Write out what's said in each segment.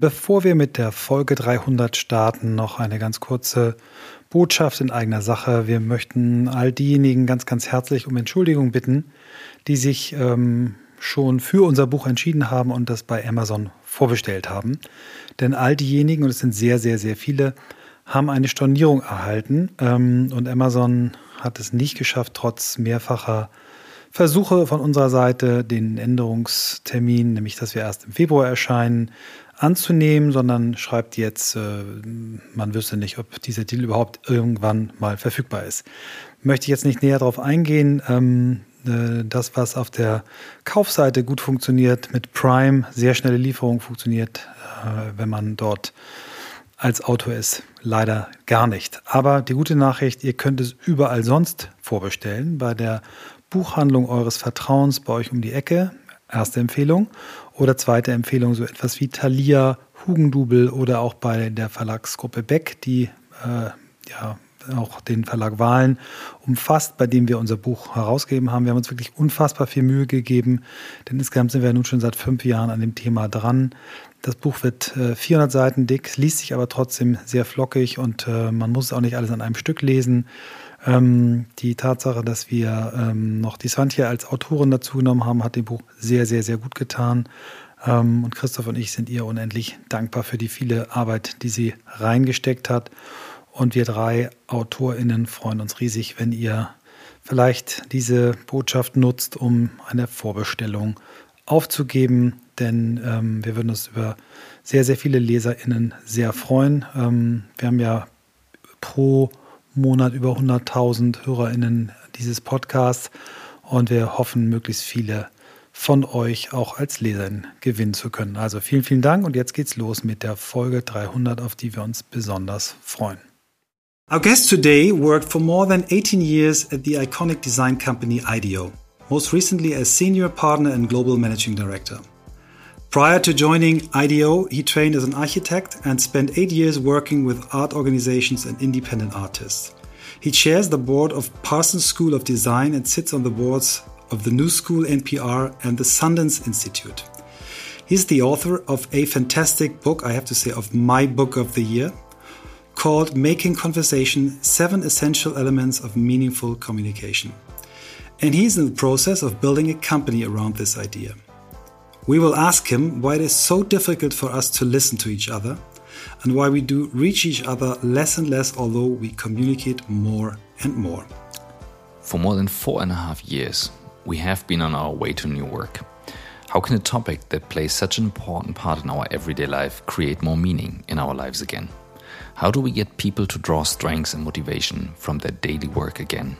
Bevor wir mit der Folge 300 starten, noch eine ganz kurze Botschaft in eigener Sache. Wir möchten all diejenigen ganz, ganz herzlich um Entschuldigung bitten, die sich ähm, schon für unser Buch entschieden haben und das bei Amazon vorbestellt haben. Denn all diejenigen, und es sind sehr, sehr, sehr viele, haben eine Stornierung erhalten ähm, und Amazon hat es nicht geschafft, trotz mehrfacher Versuche von unserer Seite, den Änderungstermin, nämlich dass wir erst im Februar erscheinen, anzunehmen, sondern schreibt jetzt, äh, man wüsste nicht, ob dieser Deal überhaupt irgendwann mal verfügbar ist. Möchte ich jetzt nicht näher darauf eingehen. Ähm, äh, das, was auf der Kaufseite gut funktioniert, mit Prime sehr schnelle Lieferung funktioniert, äh, wenn man dort als Autor ist, leider gar nicht. Aber die gute Nachricht, ihr könnt es überall sonst vorbestellen, bei der Buchhandlung eures Vertrauens bei euch um die Ecke, erste Empfehlung. Oder zweite Empfehlung, so etwas wie Thalia, Hugendubel oder auch bei der Verlagsgruppe Beck, die äh, ja auch den Verlag Wahlen umfasst, bei dem wir unser Buch herausgegeben haben. Wir haben uns wirklich unfassbar viel Mühe gegeben, denn insgesamt sind wir nun schon seit fünf Jahren an dem Thema dran. Das Buch wird äh, 400 Seiten dick, liest sich aber trotzdem sehr flockig und äh, man muss auch nicht alles an einem Stück lesen. Ähm, die Tatsache, dass wir ähm, noch die Swantje als Autorin dazu genommen haben, hat dem Buch sehr, sehr, sehr gut getan. Ähm, und Christoph und ich sind ihr unendlich dankbar für die viele Arbeit, die sie reingesteckt hat. Und wir drei AutorInnen freuen uns riesig, wenn ihr vielleicht diese Botschaft nutzt, um eine Vorbestellung aufzugeben. Denn ähm, wir würden uns über sehr, sehr viele LeserInnen sehr freuen. Ähm, wir haben ja pro Monat über 100.000 HörerInnen dieses Podcasts und wir hoffen, möglichst viele von euch auch als Leserin gewinnen zu können. Also vielen, vielen Dank und jetzt geht's los mit der Folge 300, auf die wir uns besonders freuen. Our guest today worked for more than 18 years at the iconic design company IDEO, most recently as senior partner and global managing director. Prior to joining IDEO, he trained as an architect and spent eight years working with art organizations and independent artists. He chairs the board of Parsons School of Design and sits on the boards of the New School NPR and the Sundance Institute. He's the author of a fantastic book, I have to say, of my book of the year, called Making Conversation Seven Essential Elements of Meaningful Communication. And he's in the process of building a company around this idea. We will ask him why it is so difficult for us to listen to each other and why we do reach each other less and less, although we communicate more and more. For more than four and a half years, we have been on our way to new work. How can a topic that plays such an important part in our everyday life create more meaning in our lives again? How do we get people to draw strength and motivation from their daily work again?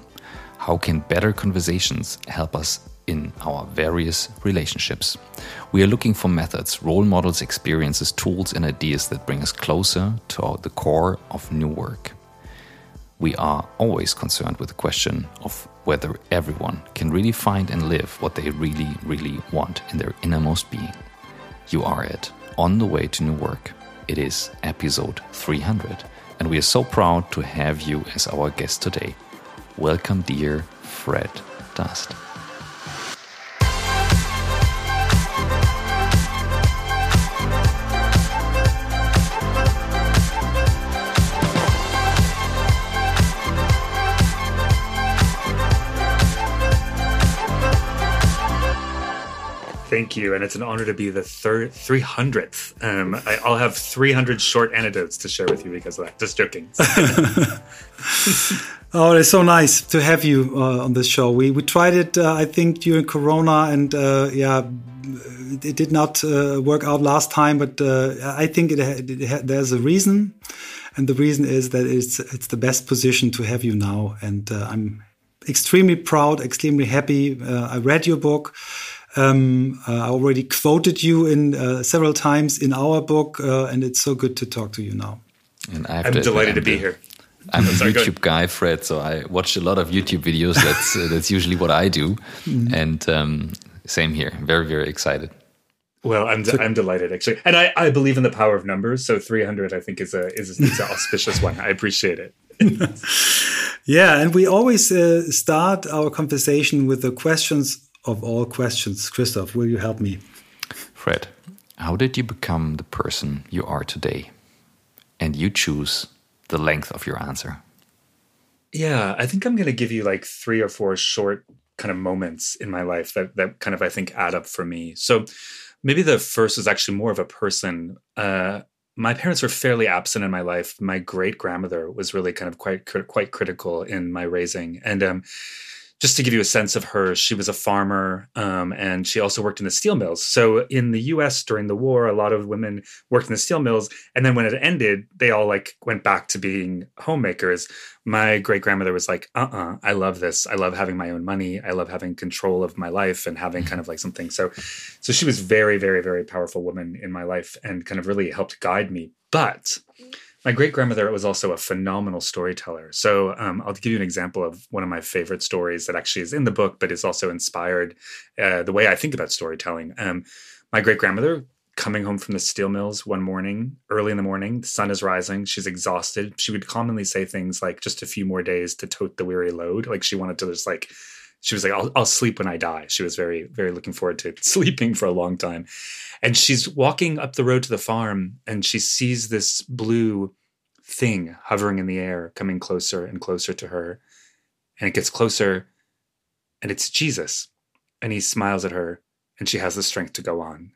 How can better conversations help us in our various relationships. We are looking for methods, role models, experiences, tools, and ideas that bring us closer to the core of new work. We are always concerned with the question of whether everyone can really find and live what they really, really want in their innermost being. You are it, on the way to new work. It is episode 300, and we are so proud to have you as our guest today. Welcome, dear Fred Dust. Thank you, and it's an honor to be the third 300th. Um, I, will have 300 short anecdotes to share with you because of that. Just joking. oh, it's so nice to have you uh, on this show. We we tried it, uh, I think, during Corona, and uh, yeah, it did not uh, work out last time. But uh, I think it, it there's a reason, and the reason is that it's it's the best position to have you now, and uh, I'm extremely proud, extremely happy. I read your book. Um, uh, I already quoted you in uh, several times in our book, uh, and it's so good to talk to you now. And I am delighted to be the, here. I'm a YouTube guy, Fred, so I watch a lot of YouTube videos. That's uh, that's usually what I do, mm. and um, same here. Very very excited. Well, I'm I'm delighted actually, and I, I believe in the power of numbers. So 300, I think, is a is, is an auspicious one. I appreciate it. yeah, and we always uh, start our conversation with the questions of all questions. Christoph, will you help me? Fred, How did you become the person you are today? And you choose the length of your answer. Yeah, I think I'm going to give you like three or four short kind of moments in my life that that kind of I think add up for me. So maybe the first is actually more of a person. Uh, my parents were fairly absent in my life. My great grandmother was really kind of quite quite critical in my raising, and um, just to give you a sense of her, she was a farmer um, and she also worked in the steel mills. So in the US during the war, a lot of women worked in the steel mills. And then when it ended, they all like went back to being homemakers. My great grandmother was like, uh uh-uh, uh I love this. I love having my own money. I love having control of my life and having kind of like something. So, so she was very, very, very powerful woman in my life and kind of really helped guide me. But my great grandmother was also a phenomenal storyteller. So um, I'll give you an example of one of my favorite stories that actually is in the book, but is also inspired uh, the way I think about storytelling. Um, my great grandmother coming home from the steel mills one morning, early in the morning, the sun is rising, she's exhausted. She would commonly say things like, just a few more days to tote the weary load. Like she wanted to just like, she was like, I'll, I'll sleep when I die. She was very, very looking forward to sleeping for a long time. And she's walking up the road to the farm and she sees this blue thing hovering in the air, coming closer and closer to her. And it gets closer and it's Jesus. And he smiles at her and she has the strength to go on.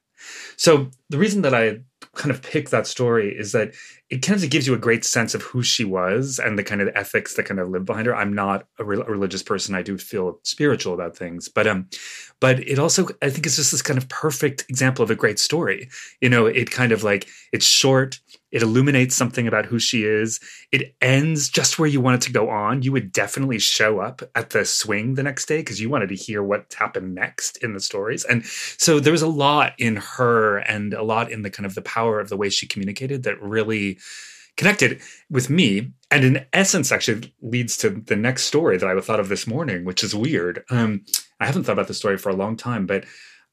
So the reason that I kind of pick that story is that it kind of gives you a great sense of who she was and the kind of ethics that kind of live behind her. I'm not a, re- a religious person. I do feel spiritual about things, but um, but it also I think it's just this kind of perfect example of a great story. You know, it kind of like it's short. It illuminates something about who she is. It ends just where you want it to go on. You would definitely show up at the swing the next day because you wanted to hear what happened next in the stories. And so there was a lot in her and a lot in the kind of the power of the way she communicated that really connected with me and in essence actually leads to the next story that i thought of this morning which is weird um, i haven't thought about the story for a long time but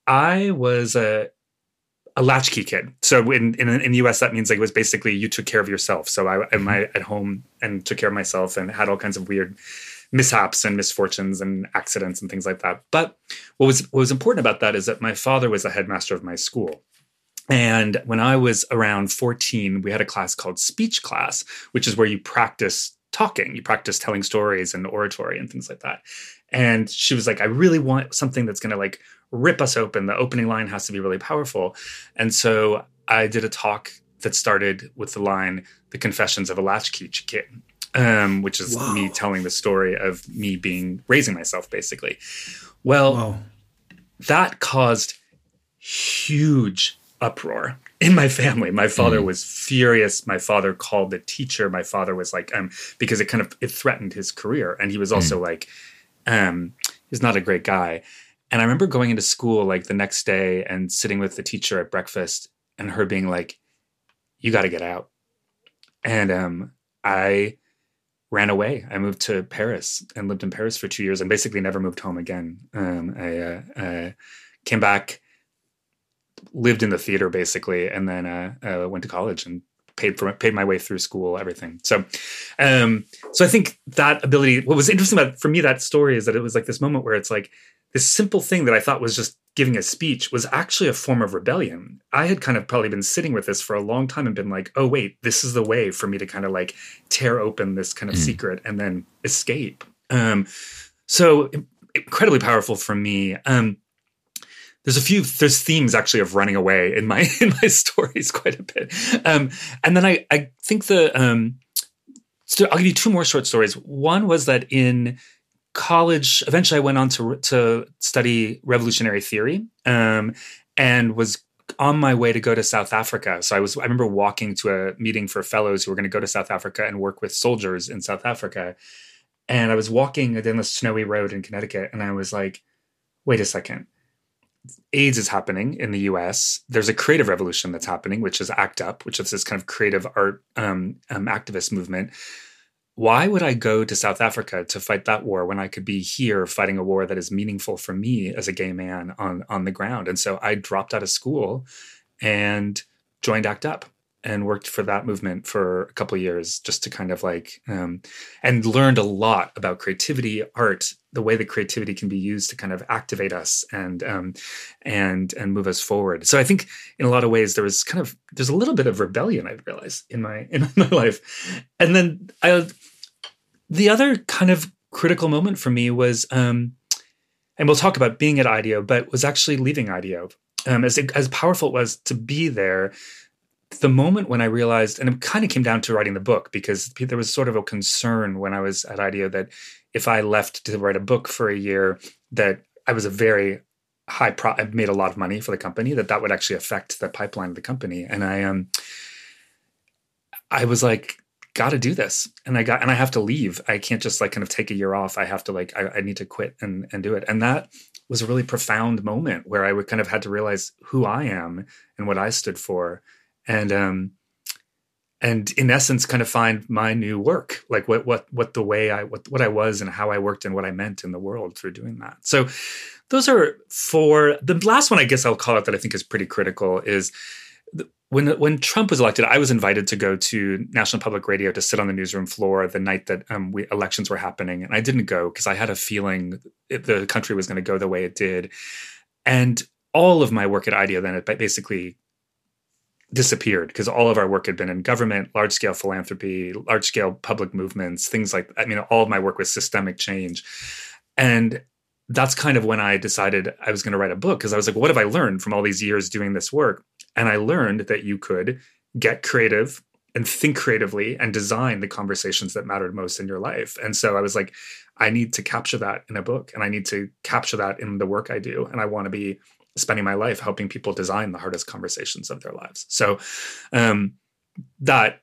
i was a a latchkey kid. So in, in, in the US, that means like it was basically you took care of yourself. So I am mm-hmm. at home and took care of myself and had all kinds of weird mishaps and misfortunes and accidents and things like that. But what was what was important about that is that my father was the headmaster of my school. And when I was around 14, we had a class called speech class, which is where you practice talking, you practice telling stories and oratory and things like that. And she was like, I really want something that's going to like rip us open. The opening line has to be really powerful. And so I did a talk that started with the line, The Confessions of a Latchkey Kid. Um, which is Whoa. me telling the story of me being raising myself, basically. Well, Whoa. that caused huge uproar in my family. My father mm. was furious. My father called the teacher. My father was like, um, because it kind of it threatened his career, and he was also mm. like, um, he's not a great guy. And I remember going into school like the next day and sitting with the teacher at breakfast and her being like, you got to get out. And um, I ran away. I moved to Paris and lived in Paris for two years and basically never moved home again. Um, I uh, uh, came back, lived in the theater basically, and then uh, uh went to college and paid for paid my way through school, everything. So, um, so I think that ability. What was interesting about for me that story is that it was like this moment where it's like this simple thing that I thought was just giving a speech was actually a form of rebellion. I had kind of probably been sitting with this for a long time and been like, oh, wait, this is the way for me to kind of like tear open this kind of mm. secret and then escape. Um, so incredibly powerful for me. Um, there's a few there's themes actually of running away in my in my stories quite a bit. Um, and then I I think the um, so I'll give you two more short stories. One was that in college, eventually I went on to to study revolutionary theory, um, and was on my way to go to South Africa. So I was I remember walking to a meeting for fellows who were going to go to South Africa and work with soldiers in South Africa. And I was walking down the snowy road in Connecticut, and I was like, "Wait a second." AIDS is happening in the US. There's a creative revolution that's happening, which is ACT UP, which is this kind of creative art um, um, activist movement why would I go to South Africa to fight that war when I could be here fighting a war that is meaningful for me as a gay man on on the ground? And so I dropped out of school and joined ACT UP. And worked for that movement for a couple years just to kind of like um, and learned a lot about creativity art the way that creativity can be used to kind of activate us and um, and and move us forward so i think in a lot of ways there was kind of there's a little bit of rebellion i realized in my in my life and then i the other kind of critical moment for me was um, and we'll talk about being at IDEO, but was actually leaving IDEO. Um, as as powerful it was to be there, the moment when I realized, and it kind of came down to writing the book because there was sort of a concern when I was at IDEO that if I left to write a book for a year, that I was a very high pro. I made a lot of money for the company. That that would actually affect the pipeline of the company, and I um, I was like, got to do this and i got and i have to leave i can't just like kind of take a year off i have to like I, I, need to quit and and do it and that was a really profound moment where i would kind of had to realize who i am and what i stood for and um and in essence kind of find my new work like what what what the way i what what i was and how i worked and what i meant in the world through doing that. So those are four the last one i guess i'll call it that i think is pretty critical is when when Trump was elected, I was invited to go to National Public Radio to sit on the newsroom floor the night that um, we, elections were happening, and I didn't go because I had a feeling the country was going to go the way it did, and all of my work at IDEO then it basically disappeared because all of our work had been in government, large scale philanthropy, large scale public movements, things like I mean, all of my work was systemic change, and that's kind of when I decided I was going to write a book because I was like, what have I learned from all these years doing this work? And I learned that you could get creative and think creatively and design the conversations that mattered most in your life. And so I was like, I need to capture that in a book and I need to capture that in the work I do. And I want to be spending my life helping people design the hardest conversations of their lives. So um, that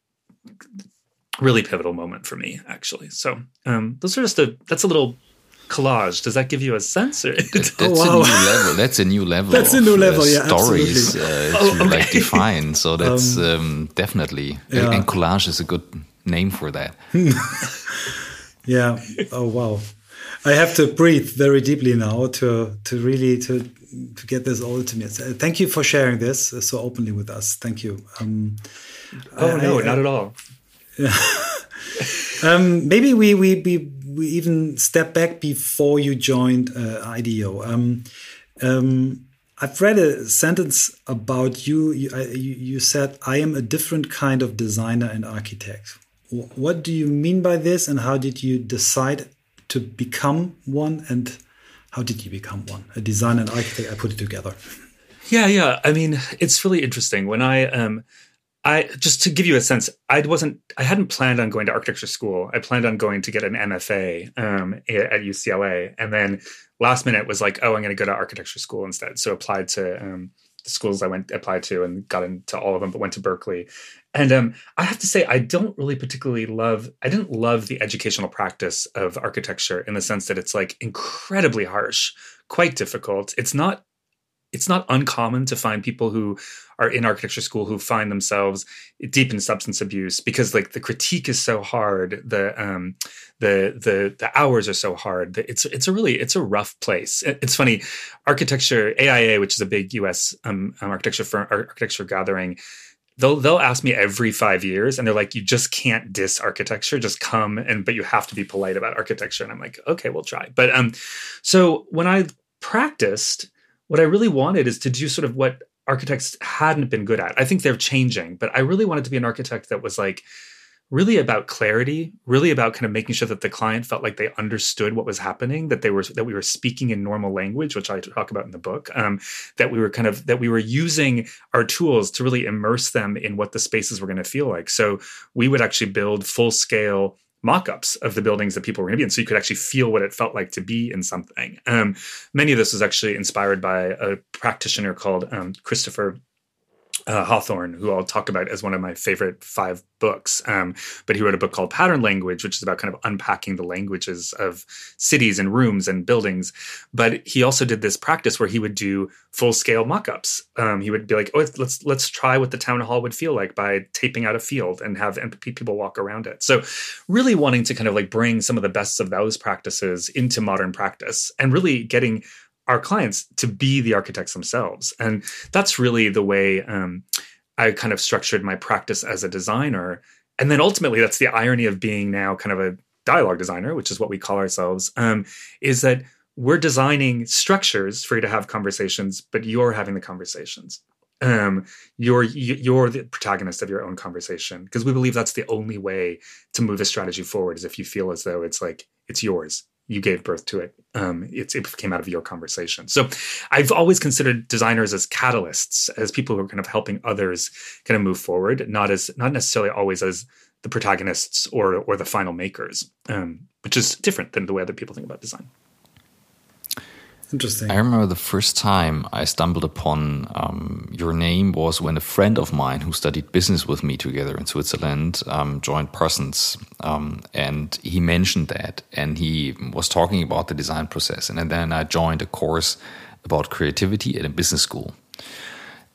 really pivotal moment for me, actually. So um, those are just a that's a little collage. Does that give you a sense? Or? That's oh, wow. a new level. That's a new level. That's a new uh, level. Yeah, stories uh, oh, to okay. like define. So that's um, um, definitely yeah. and collage is a good name for that. yeah. Oh wow. I have to breathe very deeply now to to really to to get this all to me. Thank you for sharing this so openly with us. Thank you. Um, oh I, no, I, not at all. Um, maybe we, we we we even step back before you joined uh, IDEO. Um, um, I've read a sentence about you. You, you. you, said, "I am a different kind of designer and architect." What do you mean by this, and how did you decide to become one? And how did you become one? A designer and architect. I put it together. Yeah, yeah. I mean, it's really interesting. When I um, I just to give you a sense, I wasn't, I hadn't planned on going to architecture school. I planned on going to get an MFA um, at UCLA, and then last minute was like, oh, I'm going to go to architecture school instead. So applied to um, the schools I went applied to and got into all of them, but went to Berkeley. And um, I have to say, I don't really particularly love. I didn't love the educational practice of architecture in the sense that it's like incredibly harsh, quite difficult. It's not it's not uncommon to find people who are in architecture school who find themselves deep in substance abuse because like the critique is so hard the um the the the hours are so hard it's it's a really it's a rough place it's funny architecture aia which is a big us um, um architecture firm architecture gathering they'll they'll ask me every five years and they're like you just can't diss architecture. Just come and but you have to be polite about architecture. And i'm like okay we'll try. But um so when i practiced what I really wanted is to do sort of what architects hadn't been good at. I think they're changing, but I really wanted to be an architect that was like really about clarity, really about kind of making sure that the client felt like they understood what was happening, that they were that we were speaking in normal language, which I talk about in the book, um, that we were kind of that we were using our tools to really immerse them in what the spaces were going to feel like. So we would actually build full scale mock-ups of the buildings that people were going to be in so you could actually feel what it felt like to be in something um, many of this was actually inspired by a practitioner called um, christopher uh, Hawthorne, who I'll talk about as one of my favorite five books. Um, but he wrote a book called Pattern Language, which is about kind of unpacking the languages of cities and rooms and buildings. But he also did this practice where he would do full scale mock-ups. Um, he would be like, "Oh, let's let's try what the town hall would feel like by taping out a field and have people walk around it." So, really wanting to kind of like bring some of the best of those practices into modern practice and really getting our clients to be the architects themselves. And that's really the way um, I kind of structured my practice as a designer. And then ultimately, that's the irony of being now kind of a dialogue designer, which is what we call ourselves, um, is that we're designing structures for you to have conversations, but you're having the conversations. Um, you're you're the protagonist of your own conversation because we believe that's the only way to move a strategy forward is if you feel as though it's like it's yours you gave birth to it. Um, it came out of your conversation. So I've always considered designers as catalysts, as people who are kind of helping others kind of move forward, not as not necessarily always as the protagonists or or the final makers, um, which is different than the way other people think about design. Interesting. I remember the first time I stumbled upon um, your name was when a friend of mine who studied business with me together in Switzerland um, joined Parsons, um, and he mentioned that, and he was talking about the design process, and then I joined a course about creativity at a business school,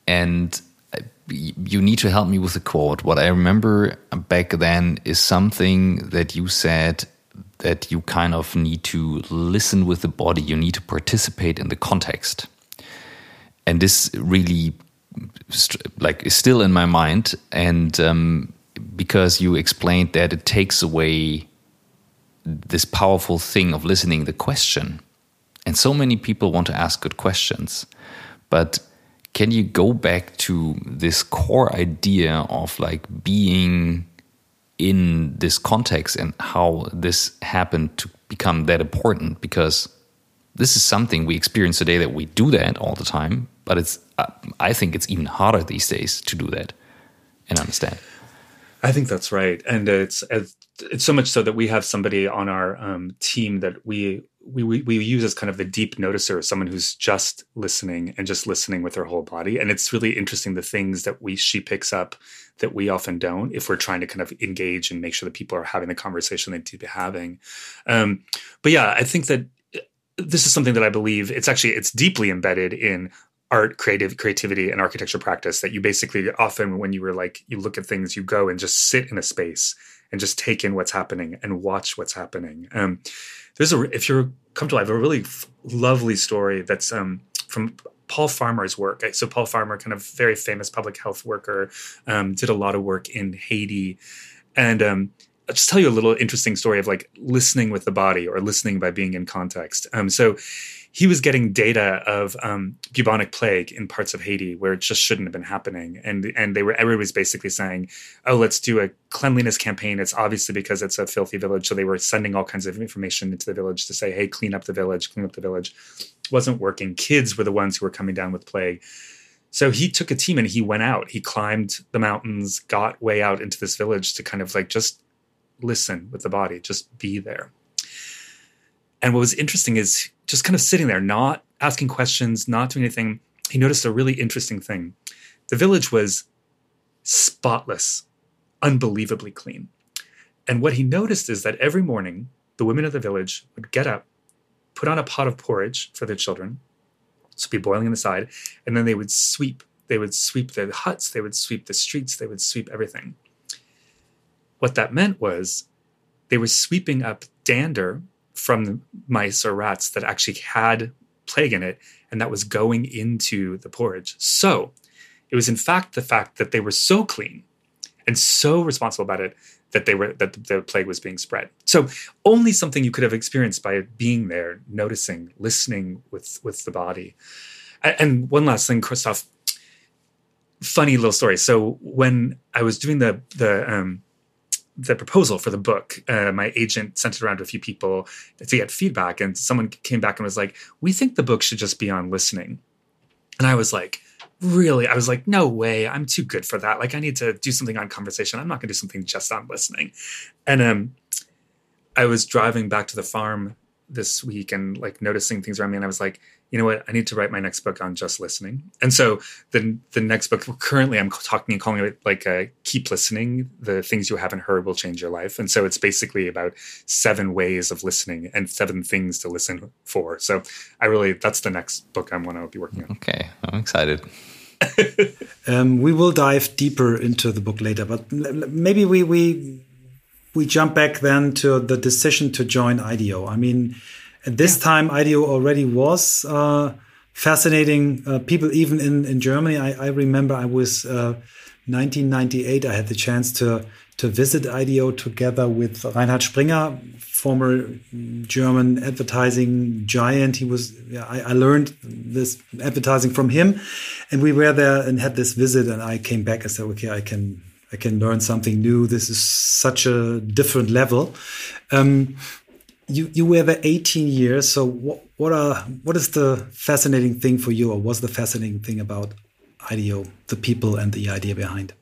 and uh, you need to help me with the quote. What I remember back then is something that you said that you kind of need to listen with the body, you need to participate in the context. And this really like is still in my mind. And um, because you explained that it takes away this powerful thing of listening the question. And so many people want to ask good questions. But can you go back to this core idea of like being in this context and how this happened to become that important because this is something we experience today that we do that all the time but it's uh, i think it's even harder these days to do that and understand. I think that's right. And it's it's so much so that we have somebody on our um, team that we we, we, we use as kind of the deep noticer, someone who's just listening and just listening with their whole body. And it's really interesting the things that we she picks up that we often don't if we're trying to kind of engage and make sure that people are having the conversation they need to be having. Um, but yeah, I think that uh, this is something that I believe it's actually it's deeply embedded in art creative creativity and architecture practice that you basically often when you were like you look at things you go and just sit in a space and just take in what's happening and watch what's happening um, there's a if you're comfortable, I have a really f- lovely story that's um, from Paul Farmer's work. So Paul Farmer, kind of very famous public health worker, um, did a lot of work in Haiti, and um, I'll just tell you a little interesting story of like listening with the body or listening by being in context. Um, so he was getting data of um, bubonic plague in parts of Haiti where it just shouldn't have been happening, and and they were everybody was basically saying, "Oh, let's do a cleanliness campaign." It's obviously because it's a filthy village, so they were sending all kinds of information into the village to say, "Hey, clean up the village, clean up the village." It wasn't working. Kids were the ones who were coming down with plague. So he took a team and he went out. He climbed the mountains, got way out into this village to kind of like just listen with the body, just be there. And what was interesting is just kind of sitting there, not asking questions, not doing anything. He noticed a really interesting thing. The village was spotless, unbelievably clean. And what he noticed is that every morning, the women of the village would get up, put on a pot of porridge for their children, so be boiling on the side, and then they would sweep. They would sweep the huts, they would sweep the streets, they would sweep everything. What that meant was they were sweeping up dander from mice or rats that actually had plague in it and that was going into the porridge. So it was in fact the fact that they were so clean and so responsible about it that they were that the plague was being spread. So only something you could have experienced by being there, noticing, listening with with the body. And one last thing, Christoph, funny little story. So when I was doing the the um, the proposal for the book, uh, my agent sent it around to a few people to get feedback, and someone came back and was like, "We think the book should just be on listening." And I was like, "Really?" I was like, "No way! I'm too good for that. Like, I need to do something on conversation. I'm not going to do something just on listening." And um, I was driving back to the farm this week and like noticing things around me, and I was like, you know what? I need to write my next book on just listening. And so the the next book currently I'm talking and calling it like uh, keep listening. The things you haven't heard will change your life. And so it's basically about seven ways of listening and seven things to listen for. So I really that's the next book I'm going to be working on. Okay, I'm excited. um, we will dive deeper into the book later, but maybe we we we jump back then to the decision to join IDEO. I mean at this yeah. time, IDEO already was uh, fascinating. Uh, people, even in, in Germany, I, I, remember I was uh, 1998, I had the chance to to visit IDEO together with Reinhard Springer, former German advertising giant. He was, yeah, I, I, learned this advertising from him, and we were there and had this visit. And I came back and said, okay, I can, I can learn something new. This is such a different level. Um, you you were there 18 years. So what what are what is the fascinating thing for you, or what's the fascinating thing about IDEO, the people and the idea behind?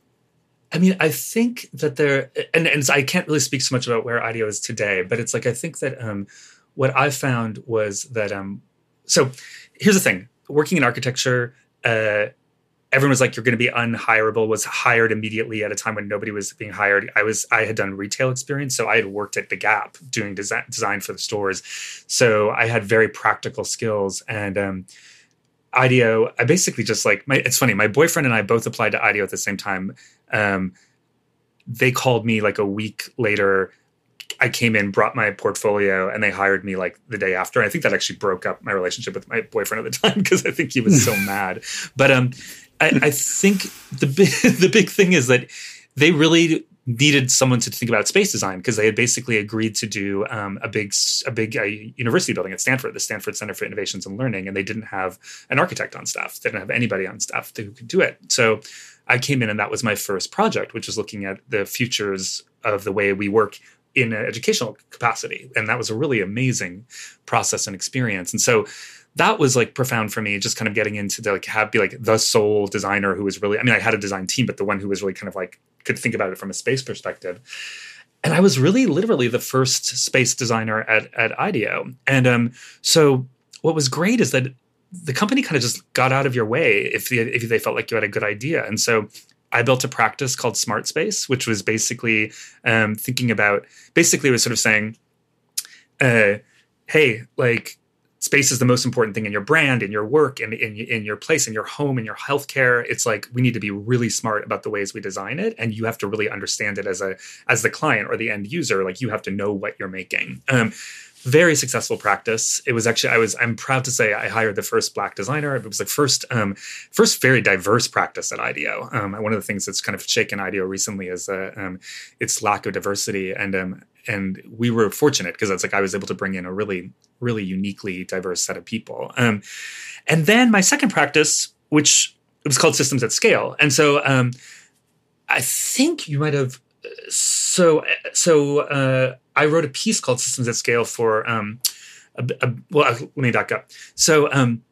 I mean, I think that there, and, and I can't really speak so much about where IDEO is today, but it's like I think that um, what I found was that. Um, so here's the thing: working in architecture, uh, everyone was like, "You're going to be unhireable." Was hired immediately at a time when nobody was being hired. I was, I had done retail experience, so I had worked at the Gap doing design, design for the stores, so I had very practical skills and. Um, IDEO, I basically just like my. It's funny. My boyfriend and I both applied to IDEO at the same time. Um, they called me like a week later. I came in, brought my portfolio, and they hired me like the day after. And I think that actually broke up my relationship with my boyfriend at the time because I think he was so mad. But um, I, I think the big the big thing is that they really needed someone to think about space design because they had basically agreed to do um, a big a big uh, university building at Stanford, the Stanford Center for Innovations and Learning, and they didn't have an architect on staff. They didn't have anybody on staff who could do it. So I came in, and that was my first project, which was looking at the futures of the way we work in an educational capacity, and that was a really amazing process and experience. And so that was like profound for me just kind of getting into the like have be like the sole designer who was really i mean i had a design team but the one who was really kind of like could think about it from a space perspective. And i was really literally the first space designer at at ideo and um so what was great is that the company kind of just got out of your way if, the, if they felt like you had a good idea. And so I built a practice called Smart Space, which was basically um, thinking about basically was sort of saying, uh, "Hey, like space is the most important thing in your brand, in your work, in, in, in your place, in your home, in your healthcare. It's like we need to be really smart about the ways we design it, and you have to really understand it as a as the client or the end user. Like you have to know what you're making. Um, very successful practice. It was actually I was I'm proud to say I hired the first black designer. It was the first um, first very diverse practice at IDEO. Um, one of the things that's kind of shaken IDEO recently is uh, um, its lack of diversity, and um, and we were fortunate because it's like I was able to bring in a really really uniquely diverse set of people. Um, and then my second practice, which it was called Systems at Scale, and so um, I think you might have so so. Uh, I wrote a piece called Systems at Scale for um, a, a, well, let me back up. So um,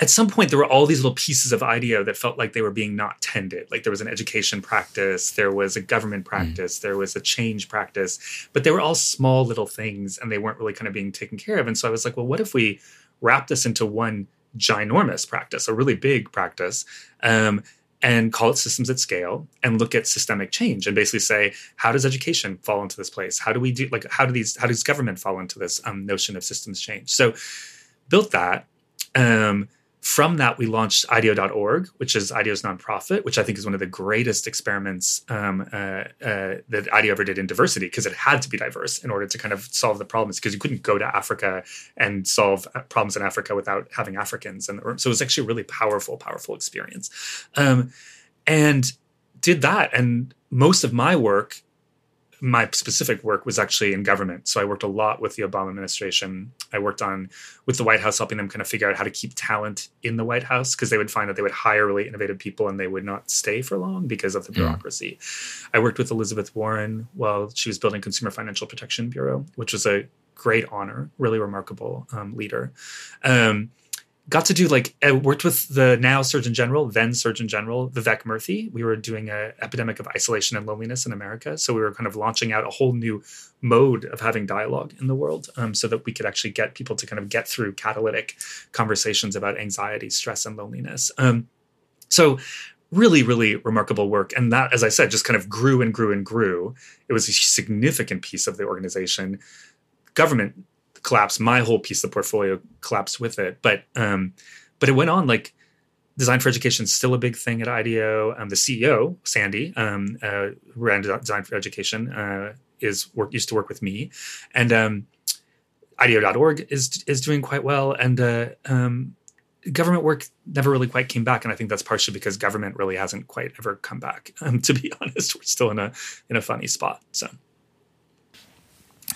at some point, there were all these little pieces of IDEO that felt like they were being not tended. Like there was an education practice, there was a government mm. practice, mm. there was a change practice, but they were all small little things and they weren't really kind of being taken care of. And so I was like, well, what if we wrap this into one ginormous practice, a really big practice? Um, and call it systems at scale and look at systemic change and basically say how does education fall into this place how do we do like how do these how does government fall into this um, notion of systems change so built that um, from that, we launched IDEO.org, which is IDEO's nonprofit, which I think is one of the greatest experiments um, uh, uh, that IDEO ever did in diversity, because it had to be diverse in order to kind of solve the problems, because you couldn't go to Africa and solve uh, problems in Africa without having Africans. And so it was actually a really powerful, powerful experience. Um, and did that. And most of my work my specific work was actually in government. So I worked a lot with the Obama administration. I worked on with the White House, helping them kind of figure out how to keep talent in the White House because they would find that they would hire really innovative people and they would not stay for long because of the bureaucracy. Mm. I worked with Elizabeth Warren while she was building Consumer Financial Protection Bureau, which was a great honor, really remarkable um, leader. Um, got to do like I worked with the now Surgeon General, then Surgeon General Vivek Murthy. We were doing an epidemic of isolation and loneliness in America, so we were kind of launching out a whole new mode of having dialogue in the world, um, so that we could actually get people to kind of get through catalytic conversations about anxiety, stress, and loneliness. Um, so really really remarkable work and that as i said just kind of grew and grew and grew it was a significant piece of the organization government collapse. My whole piece of the portfolio collapsed with it. But um, but it went on like design for education is still a big thing at IDEO. Um, the CEO Sandy, um, uh, who ran design for education, uh, is work used to work with me, and um, IDEO.org is is doing quite well. And uh, um, government work never really quite came back, and I think that's partially because government really hasn't quite ever come back. Um, to be honest, we're still in a in a funny spot. So.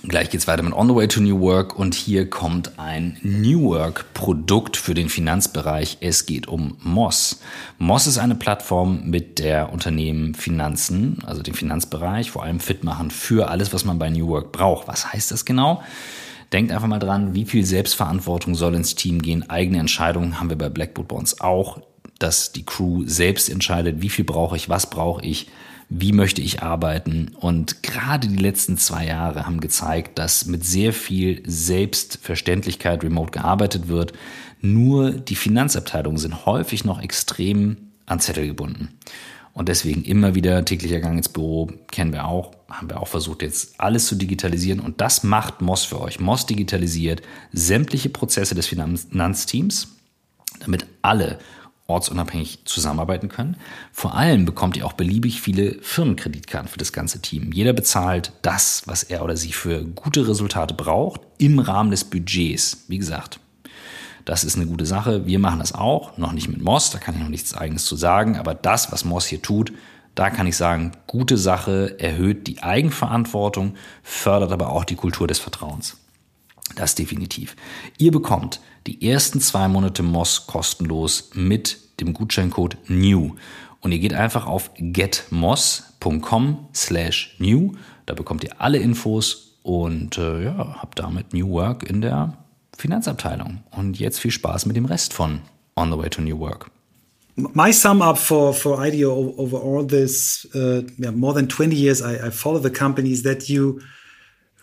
Gleich geht's weiter mit On the Way to New Work und hier kommt ein New Work Produkt für den Finanzbereich. Es geht um Moss. Moss ist eine Plattform, mit der Unternehmen Finanzen, also den Finanzbereich, vor allem fit machen für alles, was man bei New Work braucht. Was heißt das genau? Denkt einfach mal dran, wie viel Selbstverantwortung soll ins Team gehen. Eigene Entscheidungen haben wir bei Blackboard bei uns auch, dass die Crew selbst entscheidet, wie viel brauche ich, was brauche ich wie möchte ich arbeiten. Und gerade die letzten zwei Jahre haben gezeigt, dass mit sehr viel Selbstverständlichkeit remote gearbeitet wird. Nur die Finanzabteilungen sind häufig noch extrem an Zettel gebunden. Und deswegen immer wieder täglicher Gang ins Büro, kennen wir auch, haben wir auch versucht, jetzt alles zu digitalisieren. Und das macht Moss für euch. Moss digitalisiert sämtliche Prozesse des Finanzteams, damit alle ortsunabhängig zusammenarbeiten können. Vor allem bekommt ihr auch beliebig viele Firmenkreditkarten für das ganze Team. Jeder bezahlt das, was er oder sie für gute Resultate braucht, im Rahmen des Budgets. Wie gesagt, das ist eine gute Sache. Wir machen das auch, noch nicht mit Moss, da kann ich noch nichts eigenes zu sagen, aber das, was Moss hier tut, da kann ich sagen, gute Sache, erhöht die Eigenverantwortung, fördert aber auch die Kultur des Vertrauens. Das definitiv. Ihr bekommt die ersten zwei Monate Moss kostenlos mit dem Gutscheincode NEW. Und ihr geht einfach auf getmoss.com slash new. Da bekommt ihr alle Infos und äh, ja, habt damit New Work in der Finanzabteilung. Und jetzt viel Spaß mit dem Rest von On the Way to New Work. My sum up for, for IDEO over all this, uh, yeah, more than 20 years I, I follow the companies that you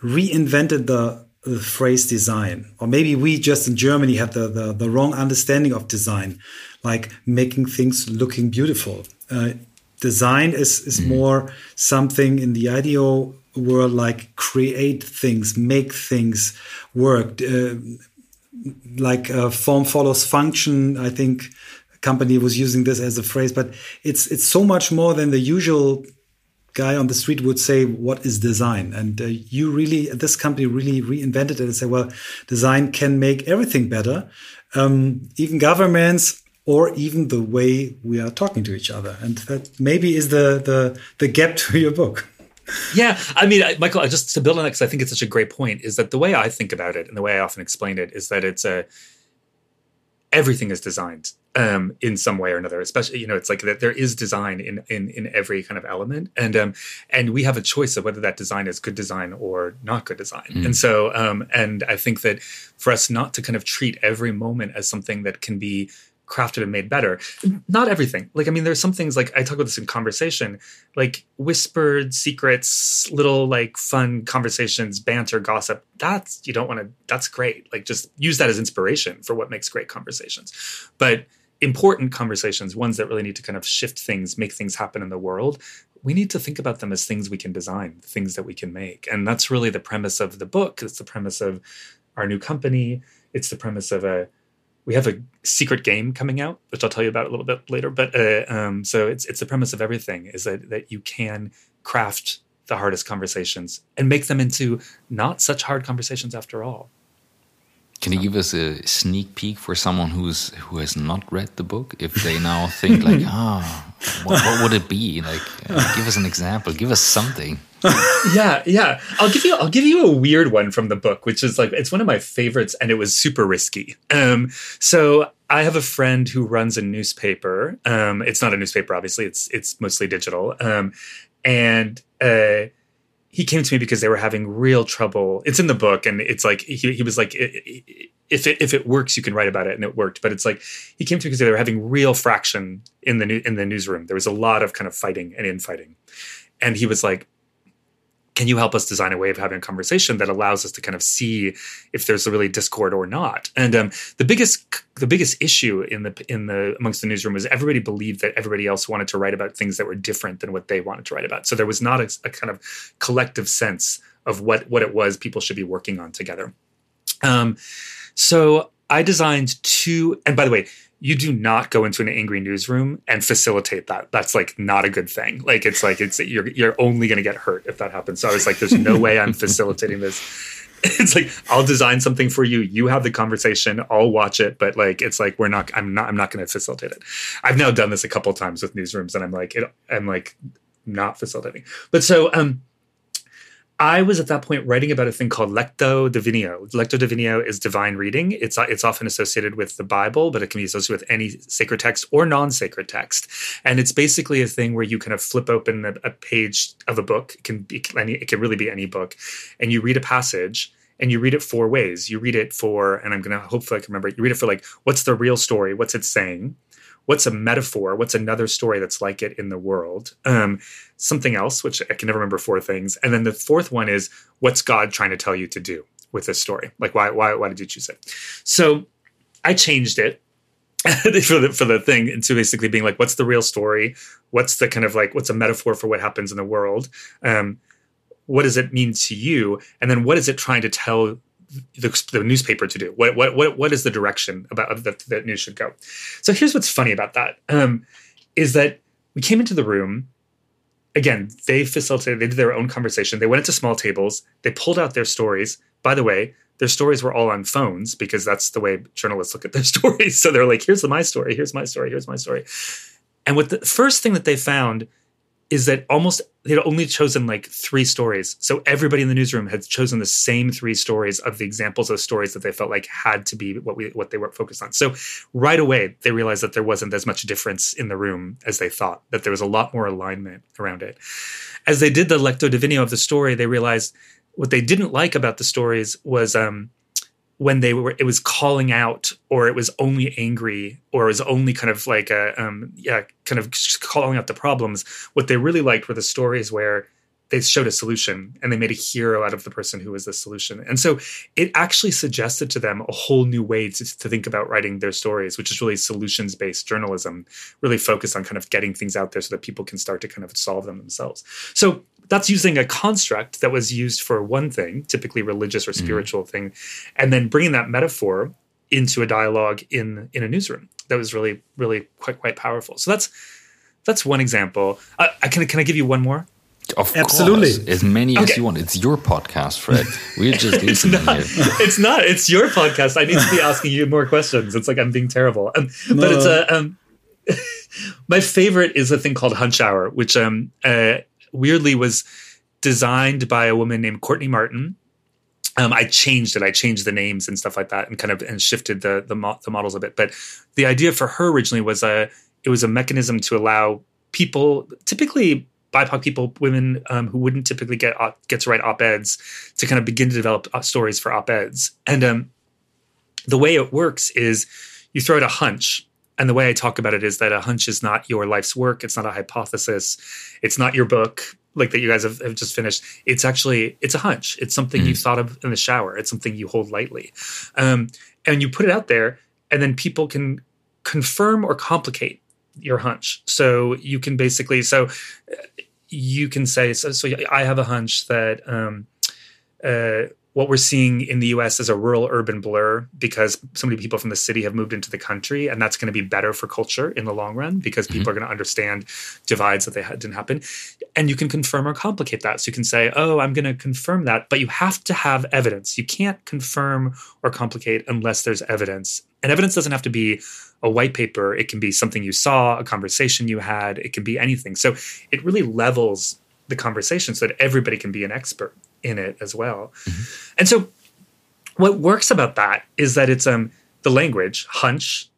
reinvented the the phrase design. Or maybe we just in Germany have the, the, the wrong understanding of design, like making things looking beautiful. Uh, design is, is mm. more something in the IDEO world like create things, make things work. Uh, like uh, form follows function. I think company was using this as a phrase, but it's it's so much more than the usual guy on the street would say, "What is design?" And uh, you really, this company really reinvented it and said, "Well, design can make everything better, um, even governments." Or even the way we are talking to each other, and that maybe is the the the gap to your book. yeah, I mean, Michael, just to build on that, because I think it's such a great point, is that the way I think about it and the way I often explain it is that it's a everything is designed um, in some way or another. Especially, you know, it's like that there is design in in in every kind of element, and um, and we have a choice of whether that design is good design or not good design. Mm. And so, um, and I think that for us not to kind of treat every moment as something that can be crafted and made better. Not everything. Like, I mean, there's some things like I talk about this in conversation, like whispered secrets, little like fun conversations, banter, gossip. That's, you don't want to, that's great. Like, just use that as inspiration for what makes great conversations. But important conversations, ones that really need to kind of shift things, make things happen in the world, we need to think about them as things we can design, things that we can make. And that's really the premise of the book. It's the premise of our new company. It's the premise of a we have a secret game coming out, which I'll tell you about a little bit later. But uh, um, so it's it's the premise of everything is that that you can craft the hardest conversations and make them into not such hard conversations after all. Can you give us a sneak peek for someone who's who has not read the book? If they now think like, ah, oh, what, what, would it be? Like, uh, give us an example. Give us something. yeah, yeah. I'll give you I'll give you a weird one from the book, which is like it's one of my favorites, and it was super risky. Um, so I have a friend who runs a newspaper. Um, it's not a newspaper, obviously. It's it's mostly digital. Um, and uh, he came to me because they were having real trouble. It's in the book, and it's like he, he was like, if it if it works, you can write about it, and it worked. But it's like he came to me because they were having real fraction in the new, in the newsroom. There was a lot of kind of fighting and infighting, and he was like, can you help us design a way of having a conversation that allows us to kind of see if there's a really discord or not? And um, the biggest the biggest issue in the in the amongst the newsroom was everybody believed that everybody else wanted to write about things that were different than what they wanted to write about. So there was not a, a kind of collective sense of what what it was people should be working on together. Um, so i designed two and by the way you do not go into an angry newsroom and facilitate that. That's like not a good thing. Like it's like it's you're you're only going to get hurt if that happens. So I was like, there's no way I'm facilitating this. it's like I'll design something for you. You have the conversation. I'll watch it, but like it's like we're not. I'm not. I'm not going to facilitate it. I've now done this a couple times with newsrooms, and I'm like, it, I'm like not facilitating. But so um, I was at that point writing about a thing called Lectio Divina. Lectio Divina is divine reading. It's uh, it's often associated with the Bible, but it can be associated with any sacred text or non-sacred text. And it's basically a thing where you kind of flip open a, a page of a book. It can be any, it can really be any book, and you read a passage and you read it four ways. You read it for, and I'm going to hopefully I can remember. You read it for like, what's the real story? What's it saying? What's a metaphor what's another story that's like it in the world? Um, something else which i can never remember four things. And then the fourth one is what's god trying to tell you to do with this story? Like why why, why did you choose it? So i changed it for the for the thing into basically being like what's the real story? What's the kind of like what's a metaphor for what happens in the world? Um, what does it mean to you? And then what is it trying to tell the, the, newspaper to do? What what what what is the direction about that news should go? So here's what's funny about that um, is that we came into the room. Again, they facilitated. They did their own conversation. They went into small tables. They pulled out their stories. By the way, their stories were all on phones because that's the way journalists look at their stories. So they're like, "Here's my story. Here's my story. Here's my story." And what the first thing that they found is that almost they'd only chosen like three stories. So everybody in the newsroom had chosen the same three stories of the examples of stories that they felt like had to be what we what they were focused on. So right away they realized that there wasn't as much difference in the room as they thought, that there was a lot more alignment around it. As they did the lectio divina of the story, they realized what they didn't like about the stories was um, when they were it was calling out or it was only angry or it was only kind of like a um yeah kind of calling out the problems. What they really liked were the stories where they showed a solution and they made a hero out of the person who was the solution and so it actually suggested to them a whole new way to, to think about writing their stories which is really solutions based journalism really focused on kind of getting things out there so that people can start to kind of solve them themselves so that's using a construct that was used for one thing, typically religious or mm-hmm. spiritual mm. thing, and then bringing that metaphor into a dialogue in in a newsroom. That was really really quite quite powerful. So that's that's one example. Uh, can can I give you one more? Of Absolutely. Course. As many okay. as you want. It's your podcast, Fred. We're just listening it's not, here. It's not. It's your podcast. I need to be asking you more questions. It's like I'm being terrible. Um, no. But it's a. Um, my favorite is a thing called Hunch Hour, which um, uh, weirdly was designed by a woman named Courtney Martin. Um, I changed it. I changed the names and stuff like that, and kind of and shifted the the, mo- the models a bit. But the idea for her originally was a it was a mechanism to allow people, typically BIPOC people, women um, who wouldn't typically get get to write op eds, to kind of begin to develop uh, stories for op eds. And um, the way it works is you throw out a hunch, and the way I talk about it is that a hunch is not your life's work. It's not a hypothesis. It's not your book like that you guys have, have just finished. It's actually it's a hunch. It's something mm. you thought of in the shower. It's something you hold lightly, um, and you put it out there, and then people can confirm or complicate your hunch. So you can basically so you can say so. so I have a hunch that. Um, uh, what we're seeing in the US is a rural urban blur because so many people from the city have moved into the country. And that's going to be better for culture in the long run because people mm-hmm. are going to understand divides that they had, didn't happen. And you can confirm or complicate that. So you can say, oh, I'm going to confirm that. But you have to have evidence. You can't confirm or complicate unless there's evidence. And evidence doesn't have to be a white paper, it can be something you saw, a conversation you had, it can be anything. So it really levels the conversation so that everybody can be an expert in it as well. Mm-hmm. And so what works about that is that it's um the language, hunch,